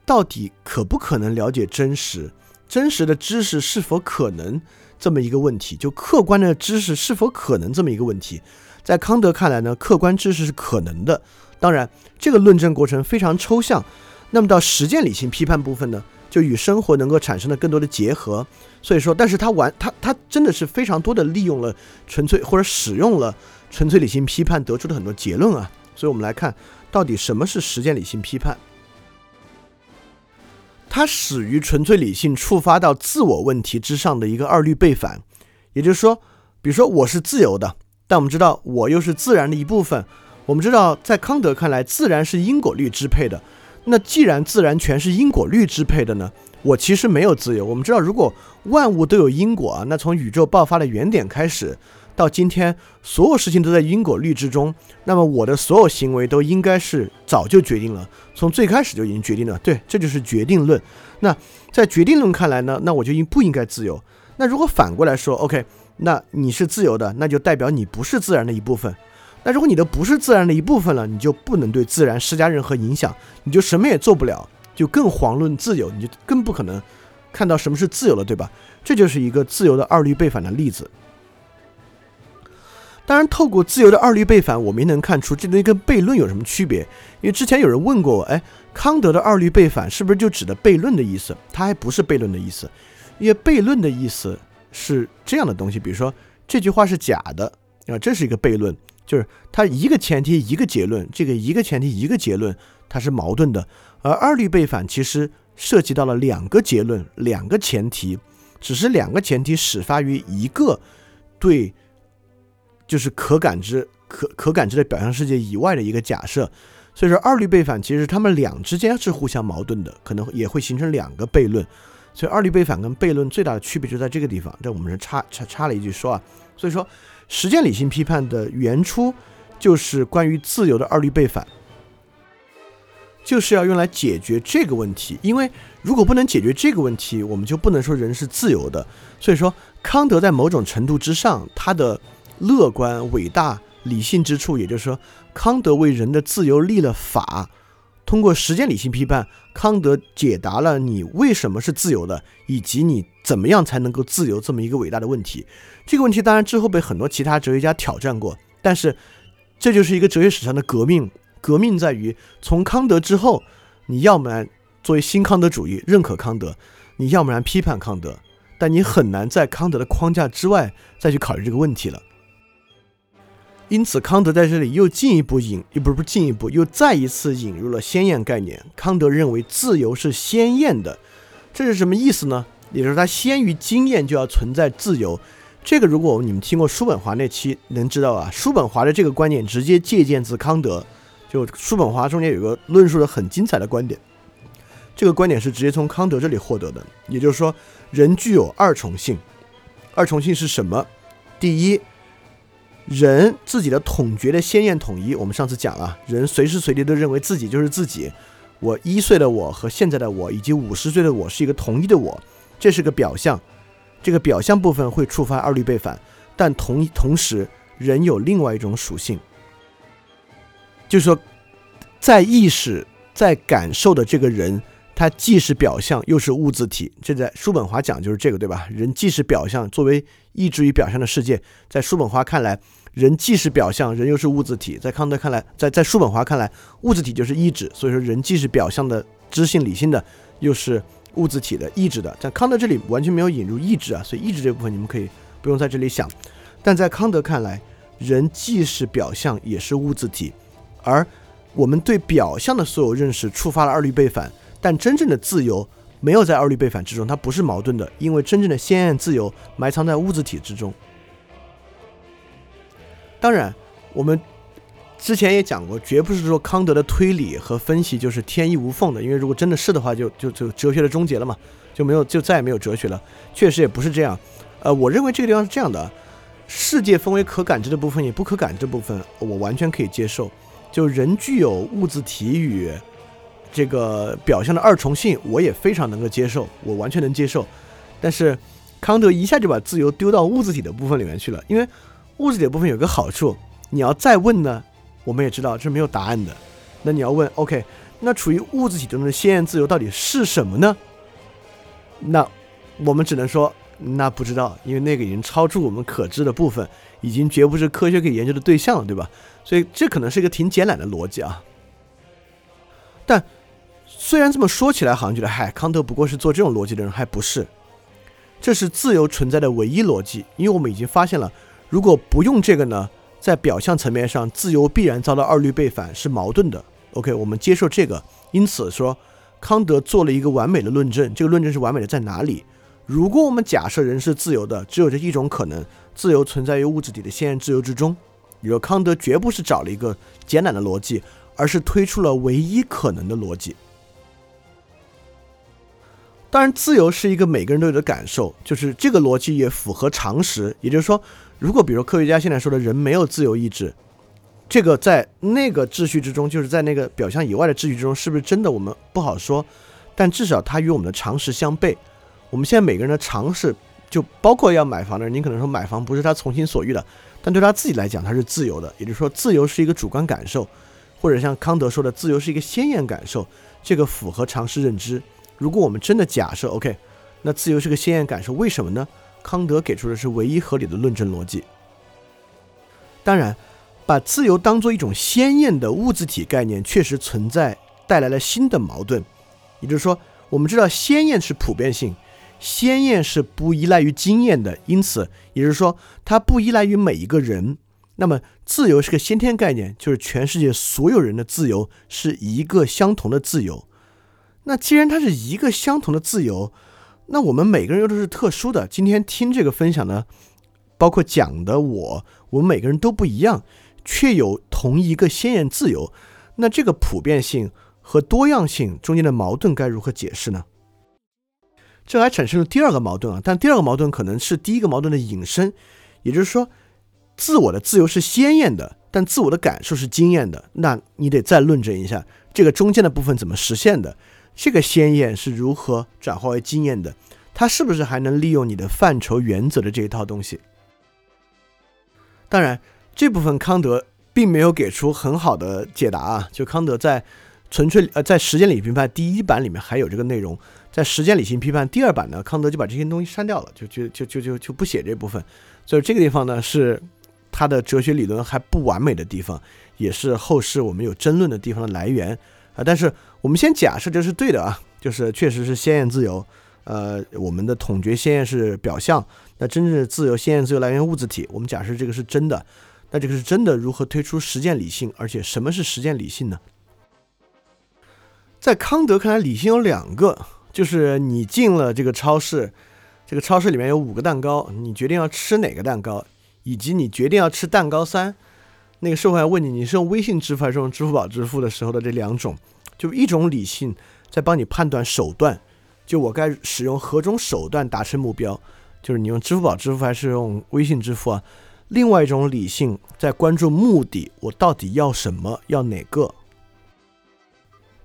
S1: 到底可不可能了解真实？真实的知识是否可能这么一个问题？就客观的知识是否可能这么一个问题？在康德看来呢，客观知识是可能的。当然，这个论证过程非常抽象。那么到实践理性批判部分呢？就与生活能够产生的更多的结合，所以说，但是他完他他真的是非常多的利用了纯粹或者使用了纯粹理性批判得出的很多结论啊，所以我们来看到底什么是实践理性批判。它始于纯粹理性触发到自我问题之上的一个二律背反，也就是说，比如说我是自由的，但我们知道我又是自然的一部分，我们知道在康德看来，自然是因果律支配的。那既然自然全是因果律支配的呢？我其实没有自由。我们知道，如果万物都有因果啊，那从宇宙爆发的原点开始，到今天所有事情都在因果律之中，那么我的所有行为都应该是早就决定了，从最开始就已经决定了。对，这就是决定论。那在决定论看来呢？那我就应不应该自由？那如果反过来说，OK，那你是自由的，那就代表你不是自然的一部分。那如果你的不是自然的一部分了，你就不能对自然施加任何影响，你就什么也做不了，就更遑论自由，你就更不可能看到什么是自由了，对吧？这就是一个自由的二律背反的例子。当然，透过自由的二律背反，我们也能看出这东西跟悖论有什么区别。因为之前有人问过我，哎，康德的二律背反是不是就指的悖论的意思？它还不是悖论的意思，因为悖论的意思是这样的东西，比如说这句话是假的啊，这是一个悖论，就是它一个前提一个结论，这个一个前提一个结论它是矛盾的。而二律背反其实涉及到了两个结论、两个前提，只是两个前提始发于一个对。就是可感知、可可感知的表象世界以外的一个假设，所以说二律背反其实他们俩之间是互相矛盾的，可能也会形成两个悖论。所以二律背反跟悖论最大的区别就在这个地方。这我们是插插插了一句说啊，所以说实践理性批判的原初就是关于自由的二律背反，就是要用来解决这个问题。因为如果不能解决这个问题，我们就不能说人是自由的。所以说康德在某种程度之上，他的。乐观、伟大、理性之处，也就是说，康德为人的自由立了法。通过实践理性批判，康德解答了你为什么是自由的，以及你怎么样才能够自由这么一个伟大的问题。这个问题当然之后被很多其他哲学家挑战过，但是这就是一个哲学史上的革命。革命在于从康德之后，你要不然作为新康德主义认可康德，你要不然批判康德，但你很难在康德的框架之外再去考虑这个问题了。因此，康德在这里又进一步引，又不是不进一步，又再一次引入了鲜艳概念。康德认为自由是鲜艳的，这是什么意思呢？也就是他先于经验就要存在自由。这个如果你们听过叔本华那期，能知道啊。叔本华的这个观点直接借鉴自康德，就叔本华中间有个论述的很精彩的观点，这个观点是直接从康德这里获得的。也就是说，人具有二重性，二重性是什么？第一。人自己的统觉的鲜艳统一，我们上次讲了，人随时随地都认为自己就是自己。我一岁的我和现在的我以及五十岁的我是一个统一的我，这是个表象。这个表象部分会触发二律背反，但同同时，人有另外一种属性，就是说，在意识、在感受的这个人，他既是表象又是物自体。这在叔本华讲就是这个，对吧？人既是表象，作为意志与表象的世界，在叔本华看来。人既是表象，人又是物质体。在康德看来，在在叔本华看来，物质体就是意志。所以说，人既是表象的、知性、理性的，又是物质体的、意志的。在康德这里完全没有引入意志啊，所以意志这部分你们可以不用在这里想。但在康德看来，人既是表象，也是物质体。而我们对表象的所有认识触发了二律背反，但真正的自由没有在二律背反之中，它不是矛盾的，因为真正的鲜艳自由埋藏在物质体之中。当然，我们之前也讲过，绝不是说康德的推理和分析就是天衣无缝的，因为如果真的是的话，就就就哲学的终结了嘛，就没有就再也没有哲学了。确实也不是这样。呃，我认为这个地方是这样的：世界分为可感知的部分与不可感知的部分，我完全可以接受。就人具有物质体与这个表象的二重性，我也非常能够接受，我完全能接受。但是康德一下就把自由丢到物自体的部分里面去了，因为。物质的部分有个好处，你要再问呢，我们也知道这是没有答案的。那你要问，OK，那处于物质体中的鲜艳自由到底是什么呢？那我们只能说，那不知道，因为那个已经超出我们可知的部分，已经绝不是科学可以研究的对象了，对吧？所以这可能是一个挺简懒的逻辑啊。但虽然这么说起来，好像觉得，嗨，康德不过是做这种逻辑的人，还不是？这是自由存在的唯一逻辑，因为我们已经发现了。如果不用这个呢，在表象层面上，自由必然遭到二律背反，是矛盾的。OK，我们接受这个。因此说，康德做了一个完美的论证。这个论证是完美的在哪里？如果我们假设人是自由的，只有这一种可能：自由存在于物质体的先验自由之中。你说康德绝不是找了一个简短的逻辑，而是推出了唯一可能的逻辑。当然，自由是一个每个人都有的感受，就是这个逻辑也符合常识。也就是说。如果比如科学家现在说的人没有自由意志，这个在那个秩序之中，就是在那个表象以外的秩序之中，是不是真的我们不好说。但至少它与我们的常识相悖。我们现在每个人的常识，就包括要买房的人，你可能说买房不是他从心所欲的，但对他自己来讲他是自由的。也就是说，自由是一个主观感受，或者像康德说的，自由是一个鲜艳感受，这个符合常识认知。如果我们真的假设 OK，那自由是个鲜艳感受，为什么呢？康德给出的是唯一合理的论证逻辑。当然，把自由当做一种鲜艳的物质体概念，确实存在带来了新的矛盾。也就是说，我们知道鲜艳是普遍性，鲜艳是不依赖于经验的，因此，也就是说，它不依赖于每一个人。那么，自由是个先天概念，就是全世界所有人的自由是一个相同的自由。那既然它是一个相同的自由，那我们每个人又都是特殊的。今天听这个分享呢，包括讲的我，我们每个人都不一样，却有同一个鲜艳自由。那这个普遍性和多样性中间的矛盾该如何解释呢？这还产生了第二个矛盾啊！但第二个矛盾可能是第一个矛盾的引申，也就是说。自我的自由是鲜艳的，但自我的感受是惊艳的。那你得再论证一下这个中间的部分怎么实现的？这个鲜艳是如何转化为经验的？它是不是还能利用你的范畴原则的这一套东西？当然，这部分康德并没有给出很好的解答啊。就康德在纯粹呃在实践理性批判第一版里面还有这个内容，在实践理性批判第二版呢，康德就把这些东西删掉了，就就就就就就不写这部分。所以这个地方呢是。他的哲学理论还不完美的地方，也是后世我们有争论的地方的来源啊。但是我们先假设这是对的啊，就是确实是鲜艳自由。呃，我们的统觉鲜艳是表象，那真正的自由、鲜艳自由来源物质体。我们假设这个是真的，那这个是真的，如何推出实践理性？而且什么是实践理性呢？在康德看来，理性有两个，就是你进了这个超市，这个超市里面有五个蛋糕，你决定要吃哪个蛋糕。以及你决定要吃蛋糕三，那个售货员问你，你是用微信支付还是用支付宝支付的时候的这两种，就一种理性在帮你判断手段，就我该使用何种手段达成目标，就是你用支付宝支付还是用微信支付啊？另外一种理性在关注目的，我到底要什么，要哪个？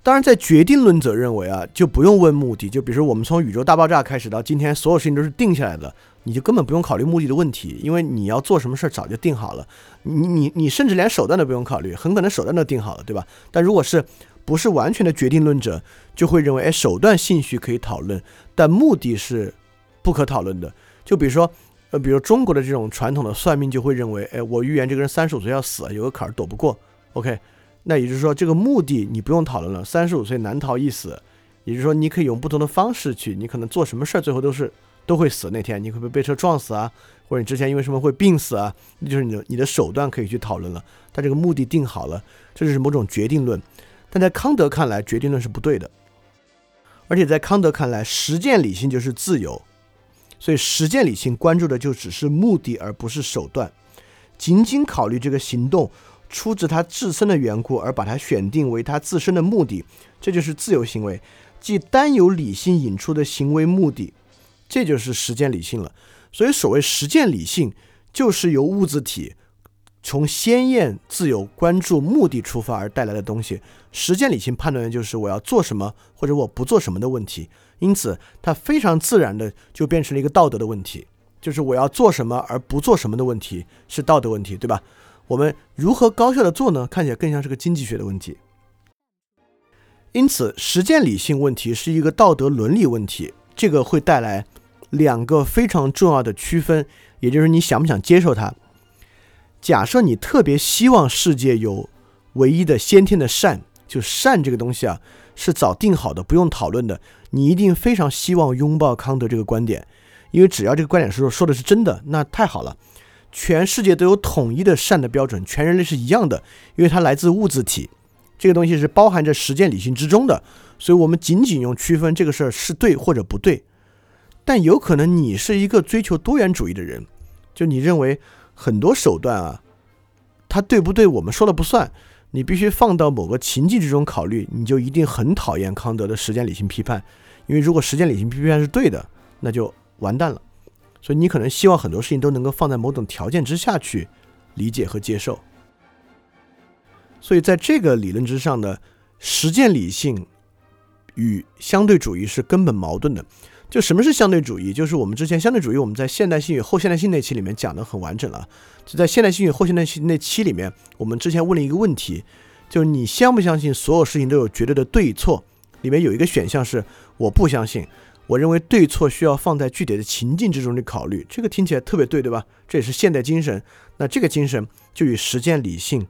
S1: 当然，在决定论者认为啊，就不用问目的，就比如说我们从宇宙大爆炸开始到今天，所有事情都是定下来的。你就根本不用考虑目的的问题，因为你要做什么事儿早就定好了。你你你甚至连手段都不用考虑，很可能手段都定好了，对吧？但如果是不是完全的决定论者，就会认为，哎，手段兴许可以讨论，但目的是不可讨论的。就比如说，呃，比如中国的这种传统的算命就会认为，哎，我预言这个人三十五岁要死，有个坎儿躲不过。OK，那也就是说，这个目的你不用讨论了，三十五岁难逃一死。也就是说，你可以用不同的方式去，你可能做什么事儿最后都是。都会死那天，你会不会被车撞死啊？或者你之前因为什么会病死啊？那就是你的你的手段可以去讨论了。但这个目的定好了，这就是某种决定论。但在康德看来，决定论是不对的。而且在康德看来，实践理性就是自由，所以实践理性关注的就只是目的，而不是手段。仅仅考虑这个行动出自他自身的缘故，而把它选定为他自身的目的，这就是自由行为，即单由理性引出的行为目的。这就是实践理性了，所以所谓实践理性，就是由物质体从鲜艳、自由、关注目的出发而带来的东西。实践理性判断的就是我要做什么或者我不做什么的问题，因此它非常自然的就变成了一个道德的问题，就是我要做什么而不做什么的问题是道德问题，对吧？我们如何高效的做呢？看起来更像是个经济学的问题。因此，实践理性问题是一个道德伦理问题，这个会带来。两个非常重要的区分，也就是你想不想接受它。假设你特别希望世界有唯一的先天的善，就善这个东西啊是早定好的，不用讨论的。你一定非常希望拥抱康德这个观点，因为只要这个观点是说的是真的，那太好了。全世界都有统一的善的标准，全人类是一样的，因为它来自物质体，这个东西是包含着实践理性之中的。所以，我们仅仅用区分这个事儿是对或者不对。但有可能你是一个追求多元主义的人，就你认为很多手段啊，它对不对我们说了不算，你必须放到某个情境之中考虑，你就一定很讨厌康德的时间理性批判，因为如果时间理性批判是对的，那就完蛋了。所以你可能希望很多事情都能够放在某种条件之下去理解和接受。所以在这个理论之上的实践理性与相对主义是根本矛盾的。就什么是相对主义？就是我们之前相对主义，我们在现代性与后现代性那期里面讲的很完整了。就在现代性与后现代性那期里面，我们之前问了一个问题，就是你相不相信所有事情都有绝对的对错？里面有一个选项是我不相信，我认为对错需要放在具体的情境之中去考虑，这个听起来特别对，对吧？这也是现代精神。那这个精神就与实践理性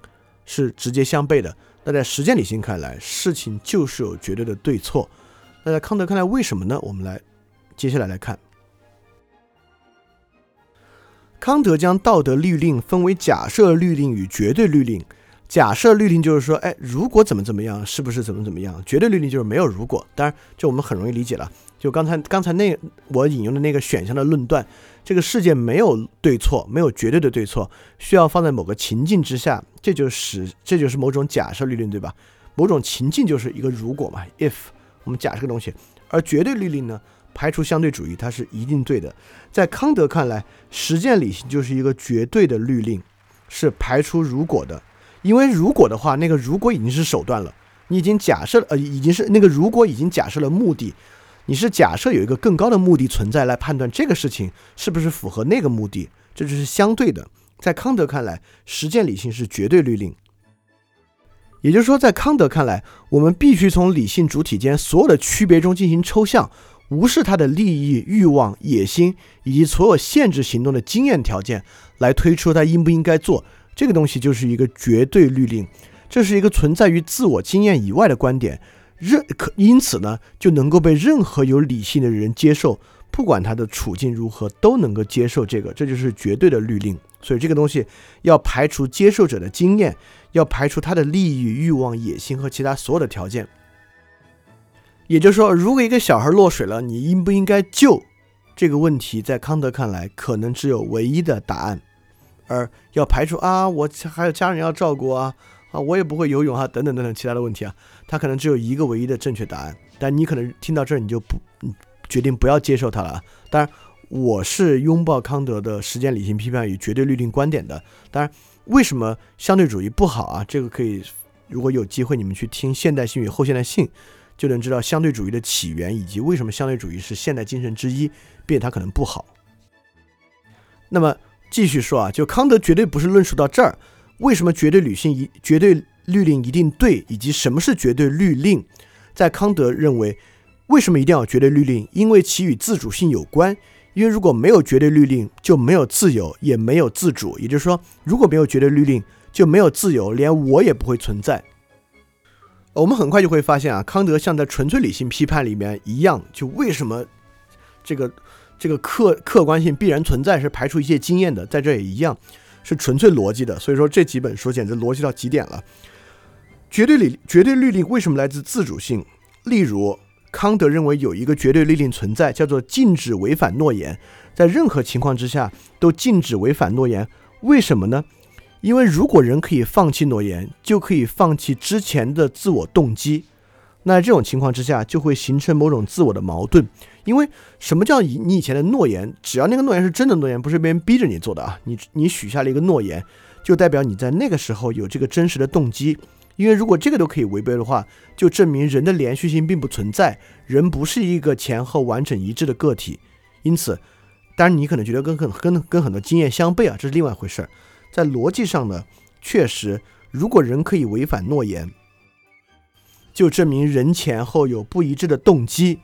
S1: 是直接相悖的。那在实践理性看来，事情就是有绝对的对错。那在康德看来，为什么呢？我们来接下来来看，康德将道德律令分为假设律令与绝对律令。假设律令就是说，哎，如果怎么怎么样，是不是怎么怎么样？绝对律令就是没有如果。当然，这我们很容易理解了。就刚才刚才那我引用的那个选项的论断，这个世界没有对错，没有绝对的对错，需要放在某个情境之下，这就使这就是某种假设律令，对吧？某种情境就是一个如果嘛，if 我们假设个东西，而绝对律令呢，排除相对主义，它是一定对的。在康德看来，实践理性就是一个绝对的律令，是排除如果的。因为如果的话，那个如果已经是手段了，你已经假设了，呃，已经是那个如果已经假设了目的，你是假设有一个更高的目的存在来判断这个事情是不是符合那个目的，这就是相对的。在康德看来，实践理性是绝对律令，也就是说，在康德看来，我们必须从理性主体间所有的区别中进行抽象，无视他的利益、欲望、野心以及所有限制行动的经验条件，来推出他应不应该做。这个东西就是一个绝对律令，这是一个存在于自我经验以外的观点，任可因此呢就能够被任何有理性的人接受，不管他的处境如何，都能够接受这个，这就是绝对的律令。所以这个东西要排除接受者的经验，要排除他的利益、欲望、野心和其他所有的条件。也就是说，如果一个小孩落水了，你应不应该救？这个问题在康德看来，可能只有唯一的答案。而要排除啊，我还有家人要照顾啊，啊，我也不会游泳啊，等等等等其他的问题啊，他可能只有一个唯一的正确答案。但你可能听到这儿，你就不决定不要接受他了。当然，我是拥抱康德的时间理性批判与绝对律令观点的。当然，为什么相对主义不好啊？这个可以，如果有机会你们去听现代性与后现代性，就能知道相对主义的起源以及为什么相对主义是现代精神之一，并且它可能不好。那么。继续说啊，就康德绝对不是论述到这儿，为什么绝对理性一绝对律令一定对，以及什么是绝对律令，在康德认为，为什么一定要绝对律令？因为其与自主性有关。因为如果没有绝对律令，就没有自由，也没有自主。也就是说，如果没有绝对律令，就没有自由，连我也不会存在。我们很快就会发现啊，康德像在纯粹理性批判里面一样，就为什么这个。这个客客观性必然存在，是排除一切经验的，在这也一样，是纯粹逻辑的。所以说这几本书简直逻辑到极点了。绝对理绝对律令为什么来自自主性？例如，康德认为有一个绝对律令存在，叫做禁止违反诺言，在任何情况之下都禁止违反诺言。为什么呢？因为如果人可以放弃诺言，就可以放弃之前的自我动机。那这种情况之下，就会形成某种自我的矛盾。因为什么叫以你以前的诺言？只要那个诺言是真的诺言，不是别人逼着你做的啊！你你许下了一个诺言，就代表你在那个时候有这个真实的动机。因为如果这个都可以违背的话，就证明人的连续性并不存在，人不是一个前后完整一致的个体。因此，当然你可能觉得跟很跟跟很多经验相悖啊，这是另外一回事儿。在逻辑上呢，确实，如果人可以违反诺言，就证明人前后有不一致的动机。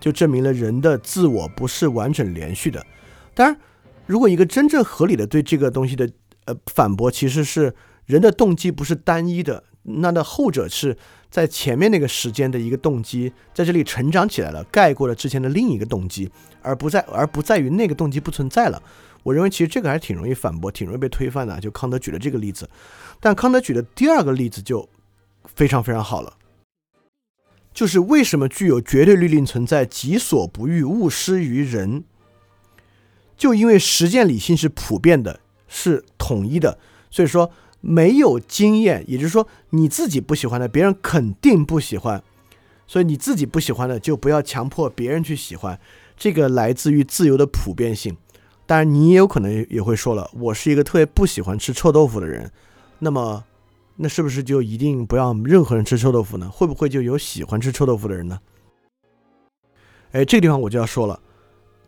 S1: 就证明了人的自我不是完整连续的。当然，如果一个真正合理的对这个东西的呃反驳，其实是人的动机不是单一的，那的后者是在前面那个时间的一个动机在这里成长起来了，盖过了之前的另一个动机，而不在而不在于那个动机不存在了。我认为其实这个还挺容易反驳，挺容易被推翻的。就康德举了这个例子，但康德举的第二个例子就非常非常好了。就是为什么具有绝对律令存在，己所不欲，勿施于人。就因为实践理性是普遍的，是统一的，所以说没有经验，也就是说你自己不喜欢的，别人肯定不喜欢。所以你自己不喜欢的，就不要强迫别人去喜欢。这个来自于自由的普遍性。当然，你也有可能也会说了，我是一个特别不喜欢吃臭豆腐的人，那么。那是不是就一定不让任何人吃臭豆腐呢？会不会就有喜欢吃臭豆腐的人呢？哎，这个地方我就要说了，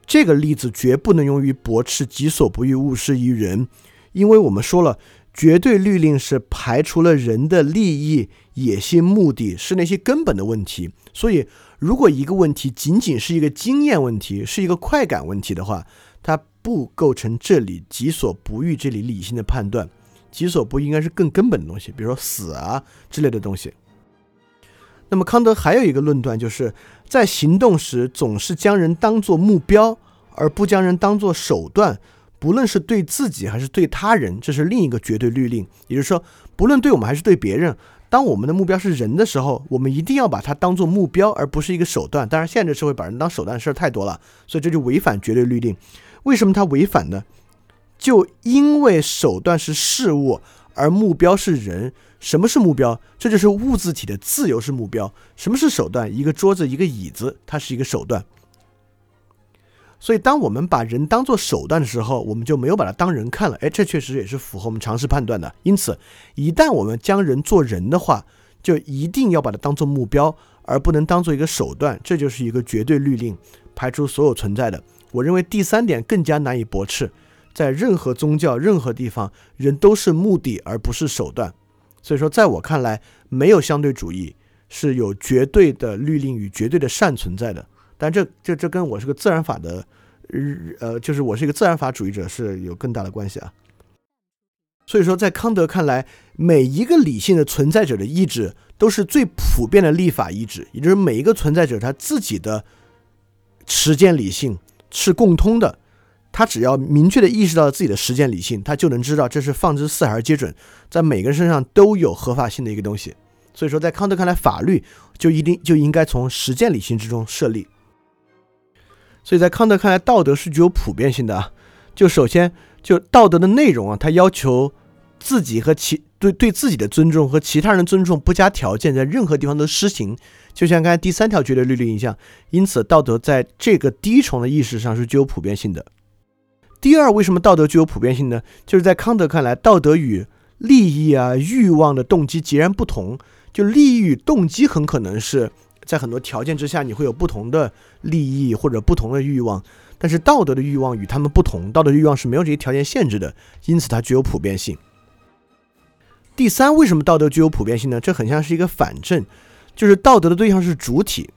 S1: 这个例子绝不能用于驳斥“己所不欲，勿施于人”，因为我们说了，绝对律令是排除了人的利益、野心、目的，是那些根本的问题。所以，如果一个问题仅仅是一个经验问题，是一个快感问题的话，它不构成这里己所不欲这里理性的判断。己所不应该是更根本的东西，比如说死啊之类的东西。那么康德还有一个论断，就是在行动时总是将人当作目标，而不将人当作手段。不论是对自己还是对他人，这是另一个绝对律令。也就是说，不论对我们还是对别人，当我们的目标是人的时候，我们一定要把它当做目标，而不是一个手段。当然，现在社会把人当手段的事儿太多了，所以这就违反绝对律令。为什么它违反呢？就因为手段是事物，而目标是人。什么是目标？这就是物自体的自由是目标。什么是手段？一个桌子，一个椅子，它是一个手段。所以，当我们把人当做手段的时候，我们就没有把它当人看了。哎，这确实也是符合我们常识判断的。因此，一旦我们将人做人的话，就一定要把它当做目标，而不能当做一个手段。这就是一个绝对律令，排除所有存在的。我认为第三点更加难以驳斥，在任何宗教、任何地方，人都是目的而不是手段。所以说，在我看来，没有相对主义是有绝对的律令与绝对的善存在的。但这这这跟我是个自然法的，呃，就是我是一个自然法主义者是有更大的关系啊。所以说，在康德看来，每一个理性的存在者的意志都是最普遍的立法意志，也就是每一个存在者他自己的实践理性是共通的。他只要明确的意识到自己的实践理性，他就能知道这是放之四海而皆准，在每个人身上都有合法性的一个东西。所以说，在康德看来，法律就一定就应该从实践理性之中设立。所以在康德看来，道德是具有普遍性的啊。就首先，就道德的内容啊，他要求自己和其对对自己的尊重和其他人的尊重不加条件，在任何地方都施行。就像刚才第三条绝对律令一样，因此道德在这个第一重的意识上是具有普遍性的。第二，为什么道德具有普遍性呢？就是在康德看来，道德与利益啊、欲望的动机截然不同。就利益与动机很可能是。在很多条件之下，你会有不同的利益或者不同的欲望，但是道德的欲望与他们不同，道德欲望是没有这些条件限制的，因此它具有普遍性。第三，为什么道德具有普遍性呢？这很像是一个反证，就是道德的对象是主体，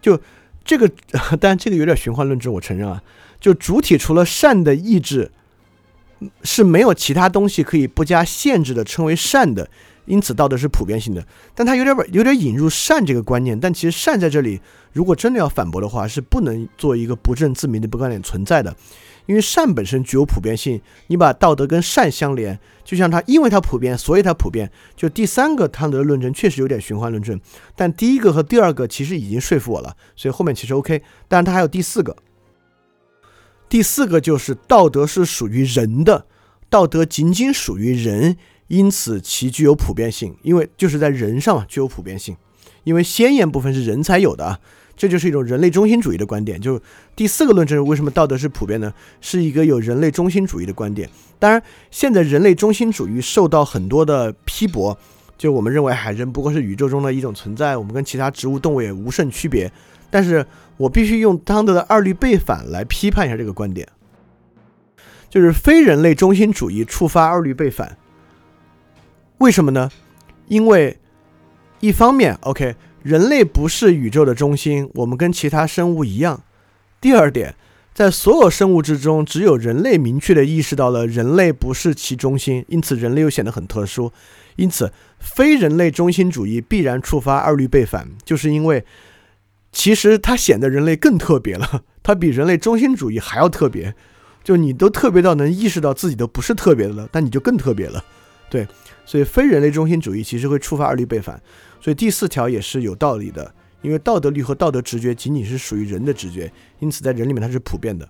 S1: 就这个，但这个有点循环论证，我承认啊，就主体除了善的意志，是没有其他东西可以不加限制的称为善的。因此，道德是普遍性的，但它有点有点引入善这个观念。但其实善在这里，如果真的要反驳的话，是不能做一个不证自明的不观点存在的。因为善本身具有普遍性，你把道德跟善相连，就像它因为它普遍，所以它普遍。就第三个康德的论证确实有点循环论证，但第一个和第二个其实已经说服我了，所以后面其实 OK。但是它还有第四个，第四个就是道德是属于人的，道德仅仅属于人。因此，其具有普遍性，因为就是在人上具有普遍性，因为鲜艳部分是人才有的啊，这就是一种人类中心主义的观点。就第四个论证，为什么道德是普遍呢？是一个有人类中心主义的观点。当然，现在人类中心主义受到很多的批驳，就我们认为海人不过是宇宙中的一种存在，我们跟其他植物动物也无甚区别。但是我必须用康德的二律背反来批判一下这个观点，就是非人类中心主义触发二律背反。为什么呢？因为一方面，OK，人类不是宇宙的中心，我们跟其他生物一样。第二点，在所有生物之中，只有人类明确的意识到了人类不是其中心，因此人类又显得很特殊。因此，非人类中心主义必然触发二律背反，就是因为其实它显得人类更特别了，它比人类中心主义还要特别。就你都特别到能意识到自己都不是特别的了，但你就更特别了，对。所以，非人类中心主义其实会触发二律背反，所以第四条也是有道理的。因为道德律和道德直觉仅仅是属于人的直觉，因此在人里面它是普遍的。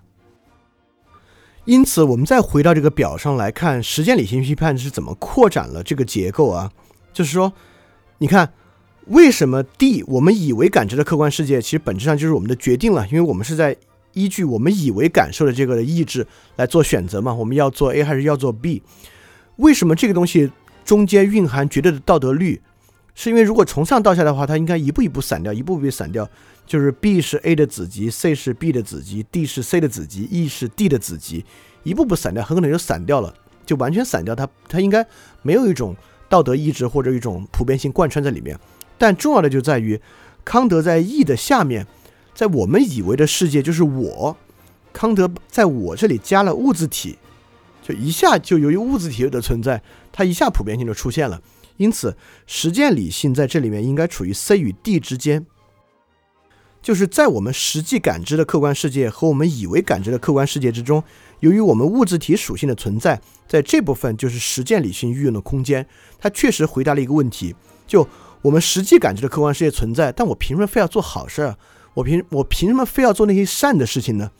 S1: 因此，我们再回到这个表上来看，实践理性批判是怎么扩展了这个结构啊？就是说，你看，为什么 D 我们以为感知的客观世界，其实本质上就是我们的决定了，因为我们是在依据我们以为感受的这个意志来做选择嘛？我们要做 A 还是要做 B？为什么这个东西？中间蕴含绝对的道德律，是因为如果从上到下的话，它应该一步一步散掉，一步一步散掉。就是 B 是 A 的子集，C 是 B 的子集，D 是 C 的子集，E 是 D 的子集，一步步散掉，很可能就散掉了，就完全散掉。它它应该没有一种道德意志或者一种普遍性贯穿在里面。但重要的就在于，康德在 E 的下面，在我们以为的世界就是我，康德在我这里加了物质体，就一下就由于物质体的存在，它一下普遍性就出现了。因此，实践理性在这里面应该处于 C 与 D 之间，就是在我们实际感知的客观世界和我们以为感知的客观世界之中，由于我们物质体属性的存在，在这部分就是实践理性运用的空间。它确实回答了一个问题：就我们实际感知的客观世界存在，但我凭什么非要做好事儿？我凭我凭什么非要做那些善的事情呢？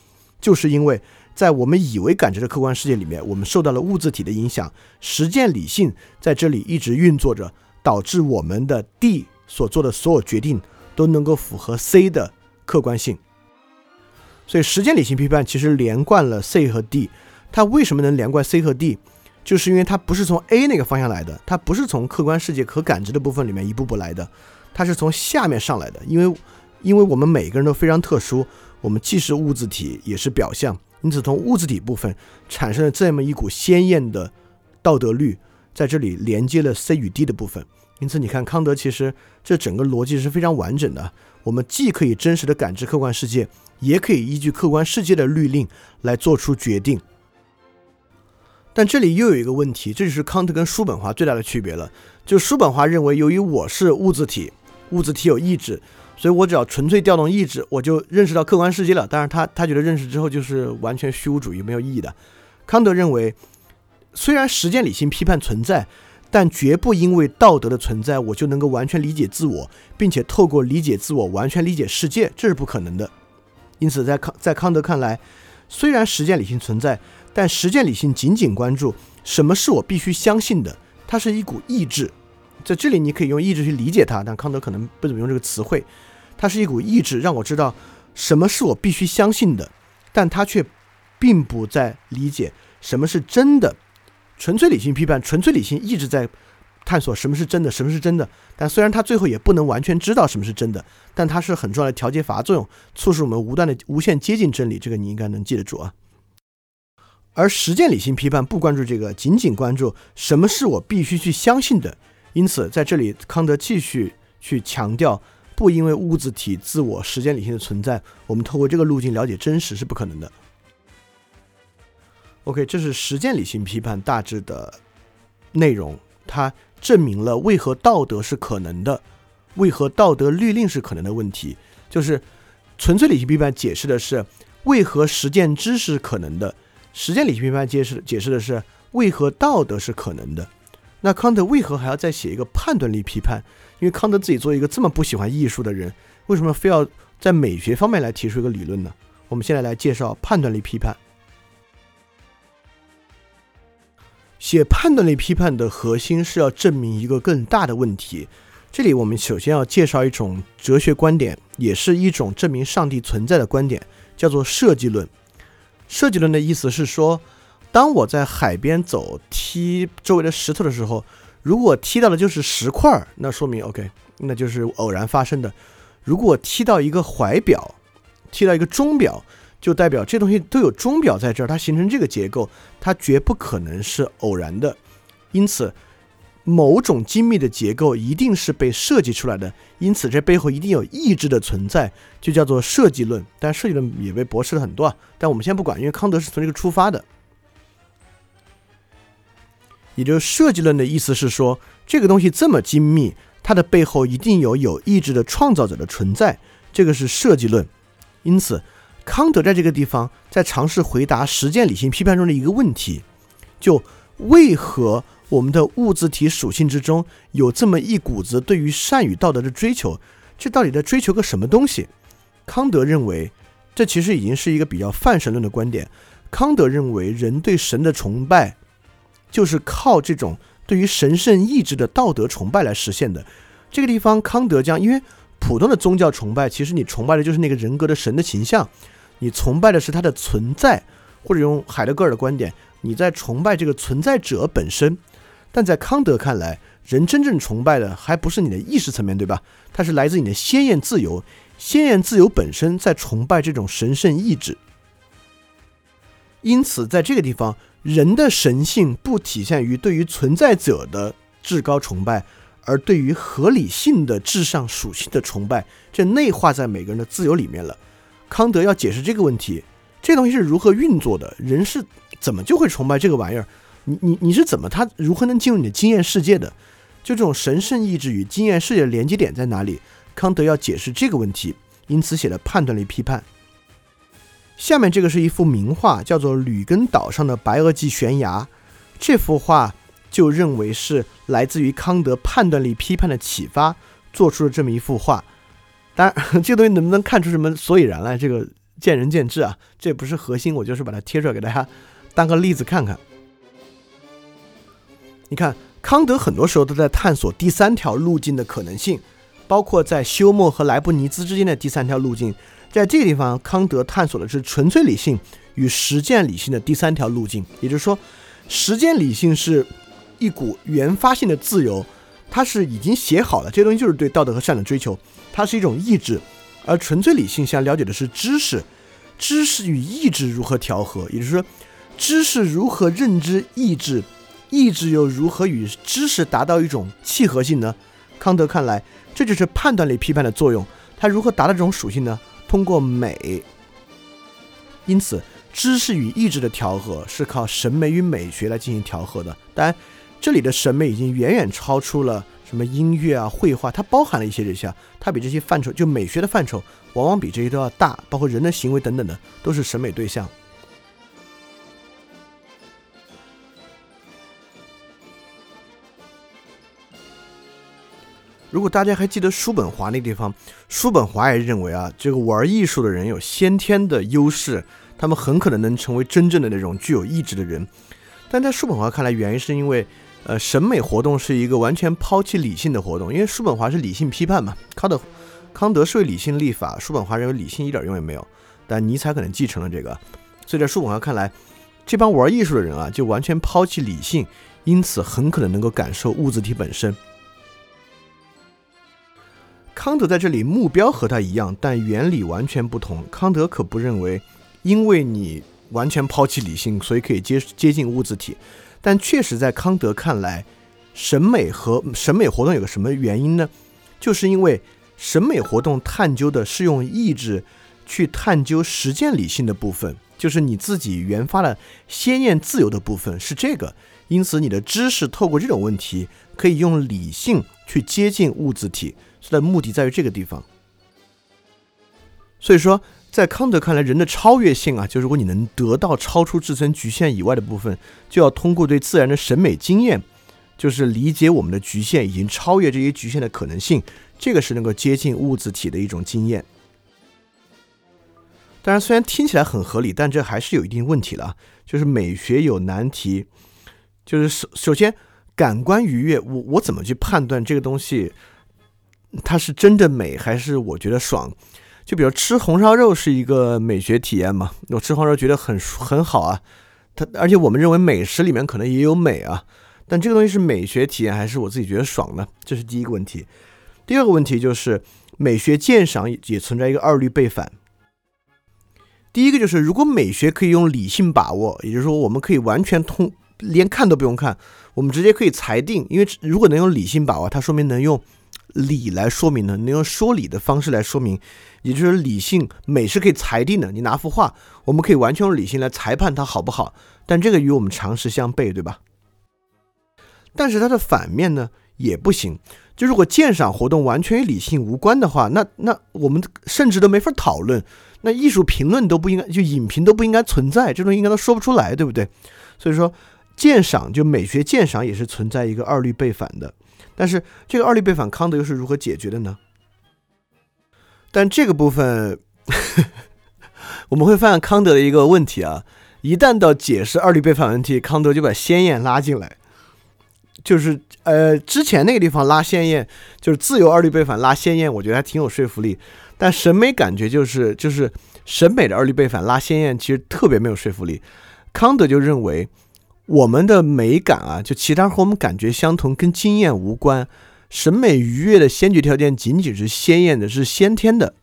S1: 就是因为。在我们以为感知的客观世界里面，我们受到了物质体的影响，实践理性在这里一直运作着，导致我们的 D 所做的所有决定都能够符合 C 的客观性。所以，实践理性批判其实连贯了 C 和 D。它为什么能连贯 C 和 D？就是因为它不是从 A 那个方向来的，它不是从客观世界可感知的部分里面一步步来的，它是从下面上来的。因为，因为我们每个人都非常特殊，我们既是物质体，也是表象。因此，从物质体部分产生了这么一股鲜艳的道德律，在这里连接了 C 与 D 的部分。因此，你看康德其实这整个逻辑是非常完整的。我们既可以真实的感知客观世界，也可以依据客观世界的律令来做出决定。但这里又有一个问题，这就是康德跟叔本华最大的区别了。就叔本华认为，由于我是物质体，物质体有意志。所以我只要纯粹调动意志，我就认识到客观世界了。但是，他他觉得认识之后就是完全虚无主义，没有意义的。康德认为，虽然实践理性批判存在，但绝不因为道德的存在，我就能够完全理解自我，并且透过理解自我完全理解世界，这是不可能的。因此，在康在康德看来，虽然实践理性存在，但实践理性仅仅关注什么是我必须相信的，它是一股意志。在这里，你可以用意志去理解它，但康德可能不怎么用这个词汇。它是一股意志，让我知道什么是我必须相信的，但他却并不在理解什么是真的。纯粹理性批判，纯粹理性一直在探索什么是真的，什么是真的。但虽然他最后也不能完全知道什么是真的，但它是很重要的调节阀作用，促使我们无断的无限接近真理。这个你应该能记得住啊。而实践理性批判不关注这个，仅仅关注什么是我必须去相信的。因此，在这里，康德继续去强调，不因为物质体自我时间理性的存在，我们透过这个路径了解真实是不可能的。OK，这是实践理性批判大致的内容，它证明了为何道德是可能的，为何道德律令是可能的问题。就是纯粹理性批判解释的是为何实践知识可能的，实践理性批判解释解释的是为何道德是可能的。那康德为何还要再写一个判断力批判？因为康德自己作为一个这么不喜欢艺术的人，为什么非要在美学方面来提出一个理论呢？我们现在来介绍判断力批判。写判断力批判的核心是要证明一个更大的问题。这里我们首先要介绍一种哲学观点，也是一种证明上帝存在的观点，叫做设计论。设计论的意思是说。当我在海边走踢周围的石头的时候，如果踢到的就是石块儿，那说明 OK，那就是偶然发生的。如果踢到一个怀表，踢到一个钟表，就代表这东西都有钟表在这儿，它形成这个结构，它绝不可能是偶然的。因此，某种精密的结构一定是被设计出来的，因此这背后一定有意志的存在，就叫做设计论。但设计论也被驳斥了很多啊，但我们先不管，因为康德是从这个出发的。也就是设计论的意思是说，这个东西这么精密，它的背后一定有有意志的创造者的存在，这个是设计论。因此，康德在这个地方在尝试回答实践理性批判中的一个问题：就为何我们的物质体属性之中有这么一股子对于善与道德的追求？这到底在追求个什么东西？康德认为，这其实已经是一个比较泛神论的观点。康德认为，人对神的崇拜。就是靠这种对于神圣意志的道德崇拜来实现的。这个地方，康德将因为普通的宗教崇拜，其实你崇拜的就是那个人格的神的形象，你崇拜的是他的存在，或者用海德格尔的观点，你在崇拜这个存在者本身。但在康德看来，人真正崇拜的还不是你的意识层面对吧？它是来自你的鲜艳自由，鲜艳自由本身在崇拜这种神圣意志。因此，在这个地方。人的神性不体现于对于存在者的至高崇拜，而对于合理性的至上属性的崇拜，这内化在每个人的自由里面了。康德要解释这个问题，这东西是如何运作的？人是怎么就会崇拜这个玩意儿？你你你是怎么他如何能进入你的经验世界的？就这种神圣意志与经验世界的连接点在哪里？康德要解释这个问题，因此写了判断力批判。下面这个是一幅名画，叫做《吕根岛上的白垩纪悬崖》。这幅画就认为是来自于康德判断力批判的启发，做出了这么一幅画。当然，这个东西能不能看出什么所以然来，这个见仁见智啊，这不是核心。我就是把它贴出来给大家当个例子看看。你看，康德很多时候都在探索第三条路径的可能性，包括在休谟和莱布尼兹之间的第三条路径。在这个地方，康德探索的是纯粹理性与实践理性的第三条路径。也就是说，实践理性是一股原发性的自由，它是已经写好了，这东西就是对道德和善的追求，它是一种意志；而纯粹理性想了解的是知识，知识与意志如何调和，也就是说，知识如何认知意志。意志又如何与知识达到一种契合性呢？康德看来，这就是判断力批判的作用。它如何达到这种属性呢？通过美。因此，知识与意志的调和是靠审美与美学来进行调和的。当然，这里的审美已经远远超出了什么音乐啊、绘画，它包含了一些这些，它比这些范畴，就美学的范畴，往往比这些都要大。包括人的行为等等的，都是审美对象。如果大家还记得叔本华那地方，叔本华也认为啊，这个玩艺术的人有先天的优势，他们很可能能成为真正的那种具有意志的人。但在叔本华看来，原因是因为，呃，审美活动是一个完全抛弃理性的活动，因为叔本华是理性批判嘛，康德康德是为理性立法，叔本华认为理性一点用也没有。但尼采可能继承了这个，所以在叔本华看来，这帮玩艺术的人啊，就完全抛弃理性，因此很可能能够感受物质体本身。康德在这里目标和他一样，但原理完全不同。康德可不认为，因为你完全抛弃理性，所以可以接接近物质体。但确实在康德看来，审美和审美活动有个什么原因呢？就是因为审美活动探究的是用意志去探究实践理性的部分，就是你自己原发的鲜艳自由的部分是这个。因此，你的知识透过这种问题，可以用理性去接近物质体。的目的在于这个地方，所以说，在康德看来，人的超越性啊，就如果你能得到超出自身局限以外的部分，就要通过对自然的审美经验，就是理解我们的局限，已经超越这些局限的可能性，这个是能够接近物质体的一种经验。当然，虽然听起来很合理，但这还是有一定问题了，就是美学有难题，就是首首先感官愉悦，我我怎么去判断这个东西？它是真的美，还是我觉得爽？就比如吃红烧肉是一个美学体验嘛？我吃红烧肉觉得很很好啊。它而且我们认为美食里面可能也有美啊，但这个东西是美学体验还是我自己觉得爽呢？这是第一个问题。第二个问题就是美学鉴赏也存在一个二律背反。第一个就是如果美学可以用理性把握，也就是说我们可以完全通连看都不用看，我们直接可以裁定，因为如果能用理性把握，它说明能用。理来说明呢？能用说理的方式来说明，也就是理性美是可以裁定的。你拿幅画，我们可以完全用理性来裁判它好不好，但这个与我们常识相悖，对吧？但是它的反面呢也不行。就如果鉴赏活动完全与理性无关的话，那那我们甚至都没法讨论。那艺术评论都不应该，就影评都不应该存在，这种应该都说不出来，对不对？所以说，鉴赏就美学鉴赏也是存在一个二律背反的。但是这个二律背反，康德又是如何解决的呢？但这个部分 我们会发现康德的一个问题啊，一旦到解释二律背反问题，康德就把鲜艳拉进来，就是呃之前那个地方拉鲜艳，就是自由二律背反拉鲜艳，我觉得还挺有说服力。但审美感觉就是就是审美的二律背反拉鲜艳，其实特别没有说服力。康德就认为。我们的美感啊，就其他和我们感觉相同，跟经验无关。审美愉悦的先决条件仅仅是鲜艳的，是先天的。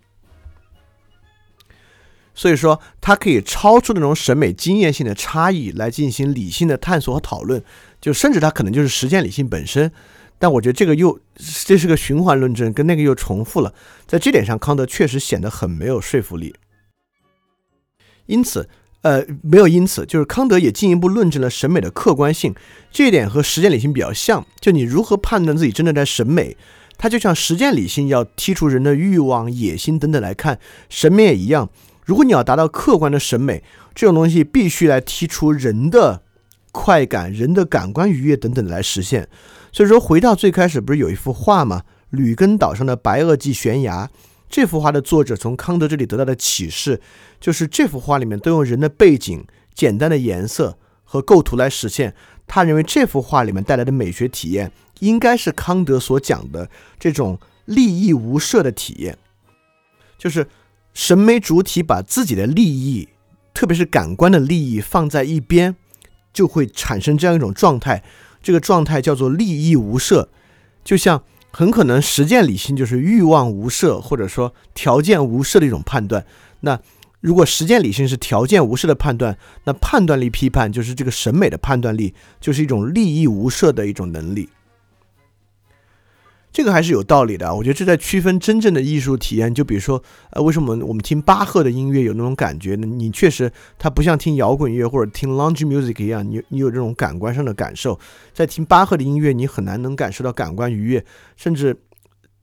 S1: 所以说，它可以超出那种审美经验性的差异来进行理性的探索和讨论，就甚至它可能就是实践理性本身。但我觉得这个又这是个循环论证，跟那个又重复了。在这点上，康德确实显得很没有说服力。因此，呃，没有因此，就是康德也进一步论证了审美的客观性，这一点和实践理性比较像。就你如何判断自己真的在审美，它就像实践理性要剔除人的欲望、野心等等来看，审美也一样。如果你要达到客观的审美，这种东西必须来剔除人的快感、人的感官愉悦等等来实现。所以说，回到最开始，不是有一幅画吗？吕根岛上的白垩纪悬崖。这幅画的作者从康德这里得到的启示，就是这幅画里面都用人的背景、简单的颜色和构图来实现。他认为这幅画里面带来的美学体验，应该是康德所讲的这种利益无涉的体验，就是审美主体把自己的利益，特别是感官的利益放在一边，就会产生这样一种状态。这个状态叫做利益无涉，就像。很可能实践理性就是欲望无涉，或者说条件无涉的一种判断。那如果实践理性是条件无涉的判断，那判断力批判就是这个审美的判断力，就是一种利益无涉的一种能力。这个还是有道理的，我觉得这在区分真正的艺术体验。就比如说，呃，为什么我们听巴赫的音乐有那种感觉呢？你确实，它不像听摇滚乐或者听 lounge music 一样，你你有这种感官上的感受。在听巴赫的音乐，你很难能感受到感官愉悦，甚至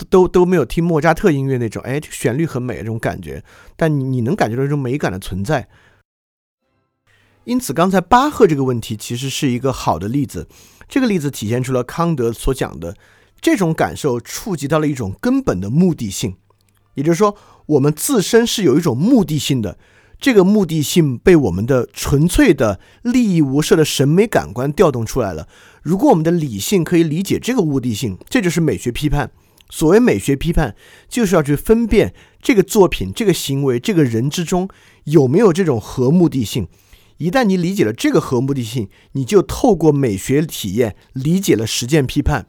S1: 都都没有听莫扎特音乐那种，哎，旋律很美这种感觉。但你你能感觉到这种美感的存在。因此，刚才巴赫这个问题其实是一个好的例子。这个例子体现出了康德所讲的。这种感受触及到了一种根本的目的性，也就是说，我们自身是有一种目的性的。这个目的性被我们的纯粹的利益无涉的审美感官调动出来了。如果我们的理性可以理解这个目的性，这就是美学批判。所谓美学批判，就是要去分辨这个作品、这个行为、这个人之中有没有这种合目的性。一旦你理解了这个合目的性，你就透过美学体验理解了实践批判。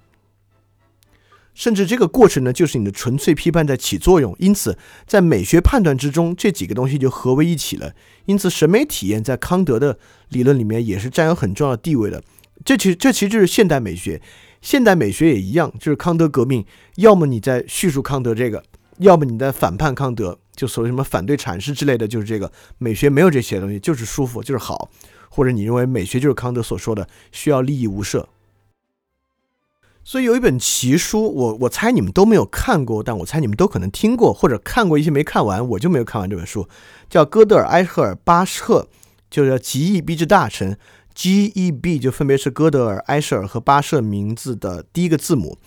S1: 甚至这个过程呢，就是你的纯粹批判在起作用。因此，在美学判断之中，这几个东西就合为一体了。因此，审美体验在康德的理论里面也是占有很重要的地位的。这其实这其实就是现代美学。现代美学也一样，就是康德革命。要么你在叙述康德这个，要么你在反叛康德，就所谓什么反对阐释之类的，就是这个美学没有这些东西，就是舒服，就是好。或者你认为美学就是康德所说的需要利益无涉。所以有一本奇书，我我猜你们都没有看过，但我猜你们都可能听过或者看过一些没看完，我就没有看完这本书，叫哥德尔埃赫尔巴赫，就叫《极易逼之大臣》，G E B 就分别是哥德尔埃舍尔和巴舍名字的第一个字母。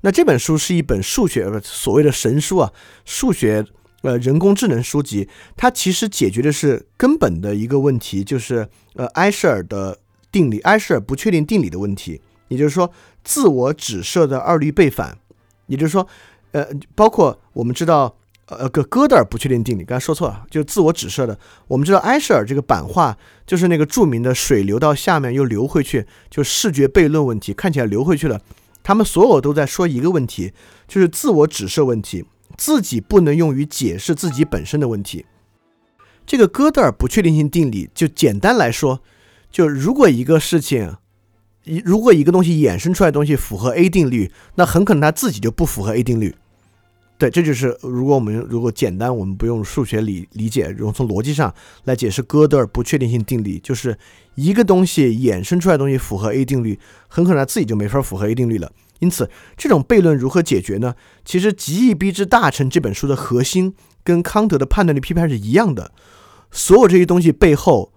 S1: 那这本书是一本数学所谓的神书啊，数学呃人工智能书籍，它其实解决的是根本的一个问题，就是呃埃舍尔的定理，埃舍尔不确定定理的问题，也就是说。自我指涉的二律背反，也就是说，呃，包括我们知道，呃，个哥德尔不确定定理，刚才说错了，就是自我指涉的。我们知道埃舍尔这个版画，就是那个著名的水流到下面又流回去，就视觉悖论问题，看起来流回去了。他们所有都在说一个问题，就是自我指涉问题，自己不能用于解释自己本身的问题。这个哥德尔不确定性定理，就简单来说，就如果一个事情。一如果一个东西衍生出来的东西符合 A 定律，那很可能它自己就不符合 A 定律。对，这就是如果我们如果简单，我们不用数学理理解，用从逻辑上来解释哥德尔不确定性定理，就是一个东西衍生出来的东西符合 A 定律，很可能它自己就没法符合 A 定律了。因此，这种悖论如何解决呢？其实《极易逼之大成》这本书的核心跟康德的判断力批判是一样的，所有这些东西背后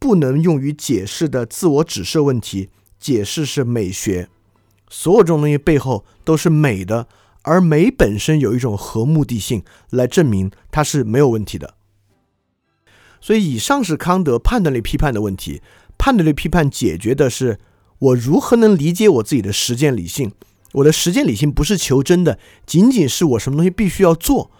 S1: 不能用于解释的自我指涉问题。解释是美学，所有这种东西背后都是美的，而美本身有一种合目的性来证明它是没有问题的。所以，以上是康德判断力批判的问题。判断力批判解决的是我如何能理解我自己的实践理性。我的实践理性不是求真的，仅仅是我什么东西必须要做。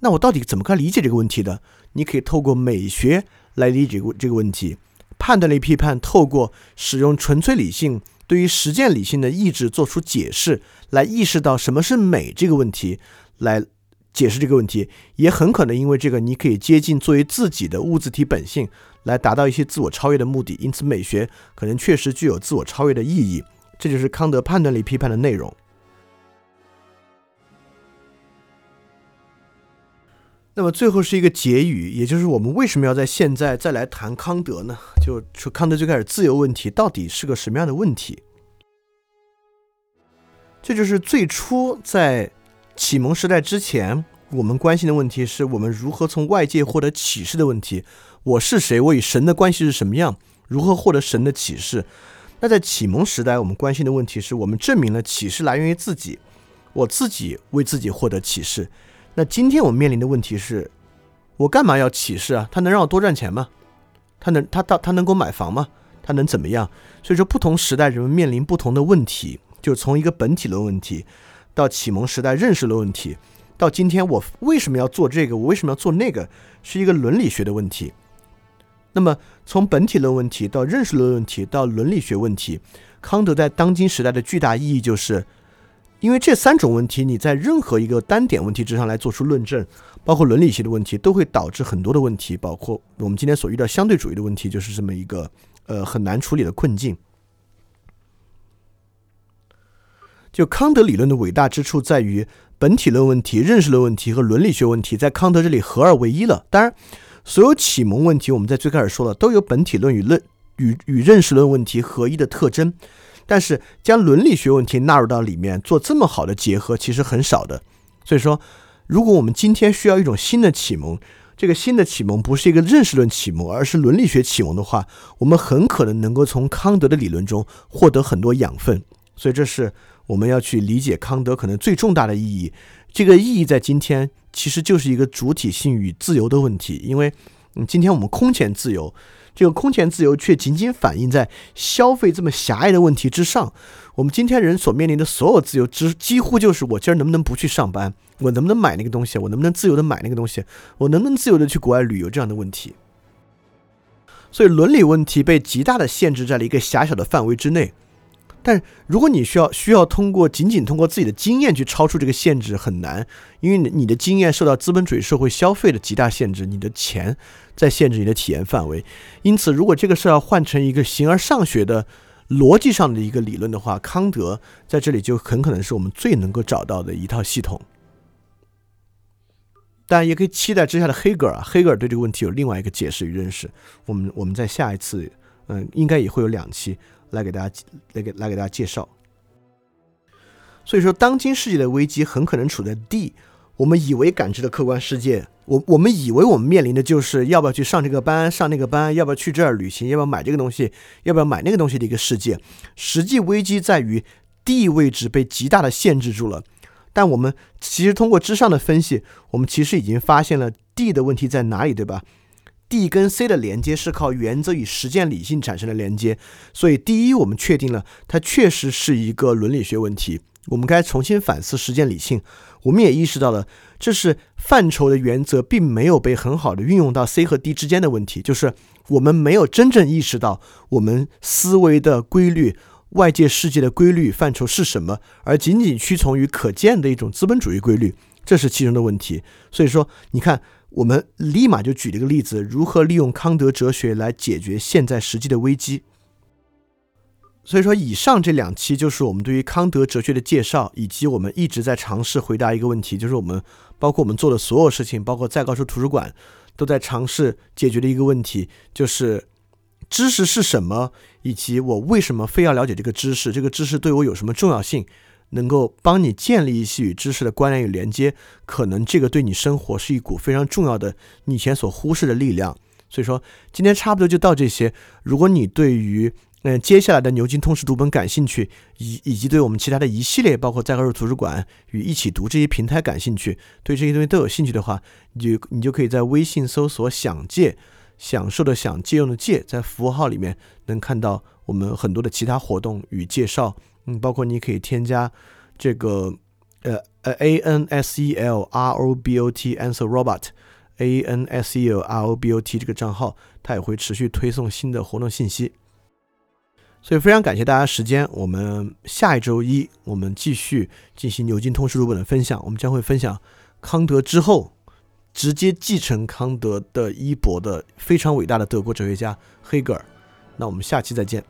S1: 那我到底怎么该理解这个问题的？你可以透过美学来理解这个问题。判断力批判透过使用纯粹理性对于实践理性的意志做出解释，来意识到什么是美这个问题，来解释这个问题，也很可能因为这个，你可以接近作为自己的物自体本性，来达到一些自我超越的目的。因此，美学可能确实具有自我超越的意义。这就是康德判断力批判的内容。那么最后是一个结语，也就是我们为什么要在现在再来谈康德呢？就说康德最开始自由问题到底是个什么样的问题？这就是最初在启蒙时代之前，我们关心的问题是我们如何从外界获得启示的问题。我是谁？我与神的关系是什么样？如何获得神的启示？那在启蒙时代，我们关心的问题是我们证明了启示来源于自己，我自己为自己获得启示。那今天我们面临的问题是，我干嘛要启示啊？他能让我多赚钱吗？他能他到他能给我买房吗？他能怎么样？所以说，不同时代人们面临不同的问题，就从一个本体论问题，到启蒙时代认识论问题，到今天我为什么要做这个？我为什么要做那个？是一个伦理学的问题。那么从本体论问题到认识论问题到伦理学问题，康德在当今时代的巨大意义就是。因为这三种问题，你在任何一个单点问题之上来做出论证，包括伦理学的问题，都会导致很多的问题，包括我们今天所遇到相对主义的问题，就是这么一个呃很难处理的困境。就康德理论的伟大之处在于，本体论问题、认识论问题和伦理学问题在康德这里合二为一了。当然，所有启蒙问题，我们在最开始说了，都有本体论与论与与认识论问题合一的特征。但是将伦理学问题纳入到里面做这么好的结合，其实很少的。所以说，如果我们今天需要一种新的启蒙，这个新的启蒙不是一个认识论启蒙，而是伦理学启蒙的话，我们很可能能够从康德的理论中获得很多养分。所以这是我们要去理解康德可能最重大的意义。这个意义在今天其实就是一个主体性与自由的问题，因为嗯，今天我们空前自由。这个空前自由却仅仅反映在消费这么狭隘的问题之上。我们今天人所面临的所有自由，之几乎就是我今儿能不能不去上班，我能不能买那个东西，我能不能自由的买那个东西，我能不能自由的去国外旅游这样的问题。所以伦理问题被极大的限制在了一个狭小的范围之内。但如果你需要需要通过仅仅通过自己的经验去超出这个限制很难，因为你的经验受到资本主义社会消费的极大限制，你的钱在限制你的体验范围。因此，如果这个事要换成一个形而上学的逻辑上的一个理论的话，康德在这里就很可能是我们最能够找到的一套系统。但，也可以期待之下的黑格尔啊，黑格尔对这个问题有另外一个解释与认识。我们我们在下一次，嗯，应该也会有两期。来给大家来给来给大家介绍。所以说，当今世界的危机很可能处在 D，我们以为感知的客观世界，我我们以为我们面临的就是要不要去上这个班，上那个班，要不要去这儿旅行，要不要买这个东西，要不要买那个东西的一个世界。实际危机在于 D 位置被极大的限制住了。但我们其实通过之上的分析，我们其实已经发现了 D 的问题在哪里，对吧？D 跟 C 的连接是靠原则与实践理性产生的连接，所以第一，我们确定了它确实是一个伦理学问题。我们该重新反思实践理性。我们也意识到了，这是范畴的原则并没有被很好的运用到 C 和 D 之间的问题，就是我们没有真正意识到我们思维的规律、外界世界的规律范畴是什么，而仅仅屈从于可见的一种资本主义规律，这是其中的问题。所以说，你看。我们立马就举了一个例子，如何利用康德哲学来解决现在实际的危机。所以说，以上这两期就是我们对于康德哲学的介绍，以及我们一直在尝试回答一个问题，就是我们包括我们做的所有事情，包括在高数图书馆，都在尝试解决的一个问题，就是知识是什么，以及我为什么非要了解这个知识，这个知识对我有什么重要性。能够帮你建立一些与知识的关联与连接，可能这个对你生活是一股非常重要的、你以前所忽视的力量。所以说，今天差不多就到这些。如果你对于嗯接下来的牛津通识读本感兴趣，以以及对我们其他的一系列，包括在二图书馆与一起读这些平台感兴趣，对这些东西都有兴趣的话，你就你就可以在微信搜索“想借”，享受的享，借用的借，在符号里面能看到我们很多的其他活动与介绍。嗯，包括你可以添加这个呃呃 A N S E L R O B O T Answer Robot A N S E L R O B O T 这个账号，它也会持续推送新的活动信息。所以非常感谢大家时间，我们下一周一我们继续进行牛津通识读本的分享，我们将会分享康德之后直接继承康德的衣钵的非常伟大的德国哲学家黑格尔。那我们下期再见。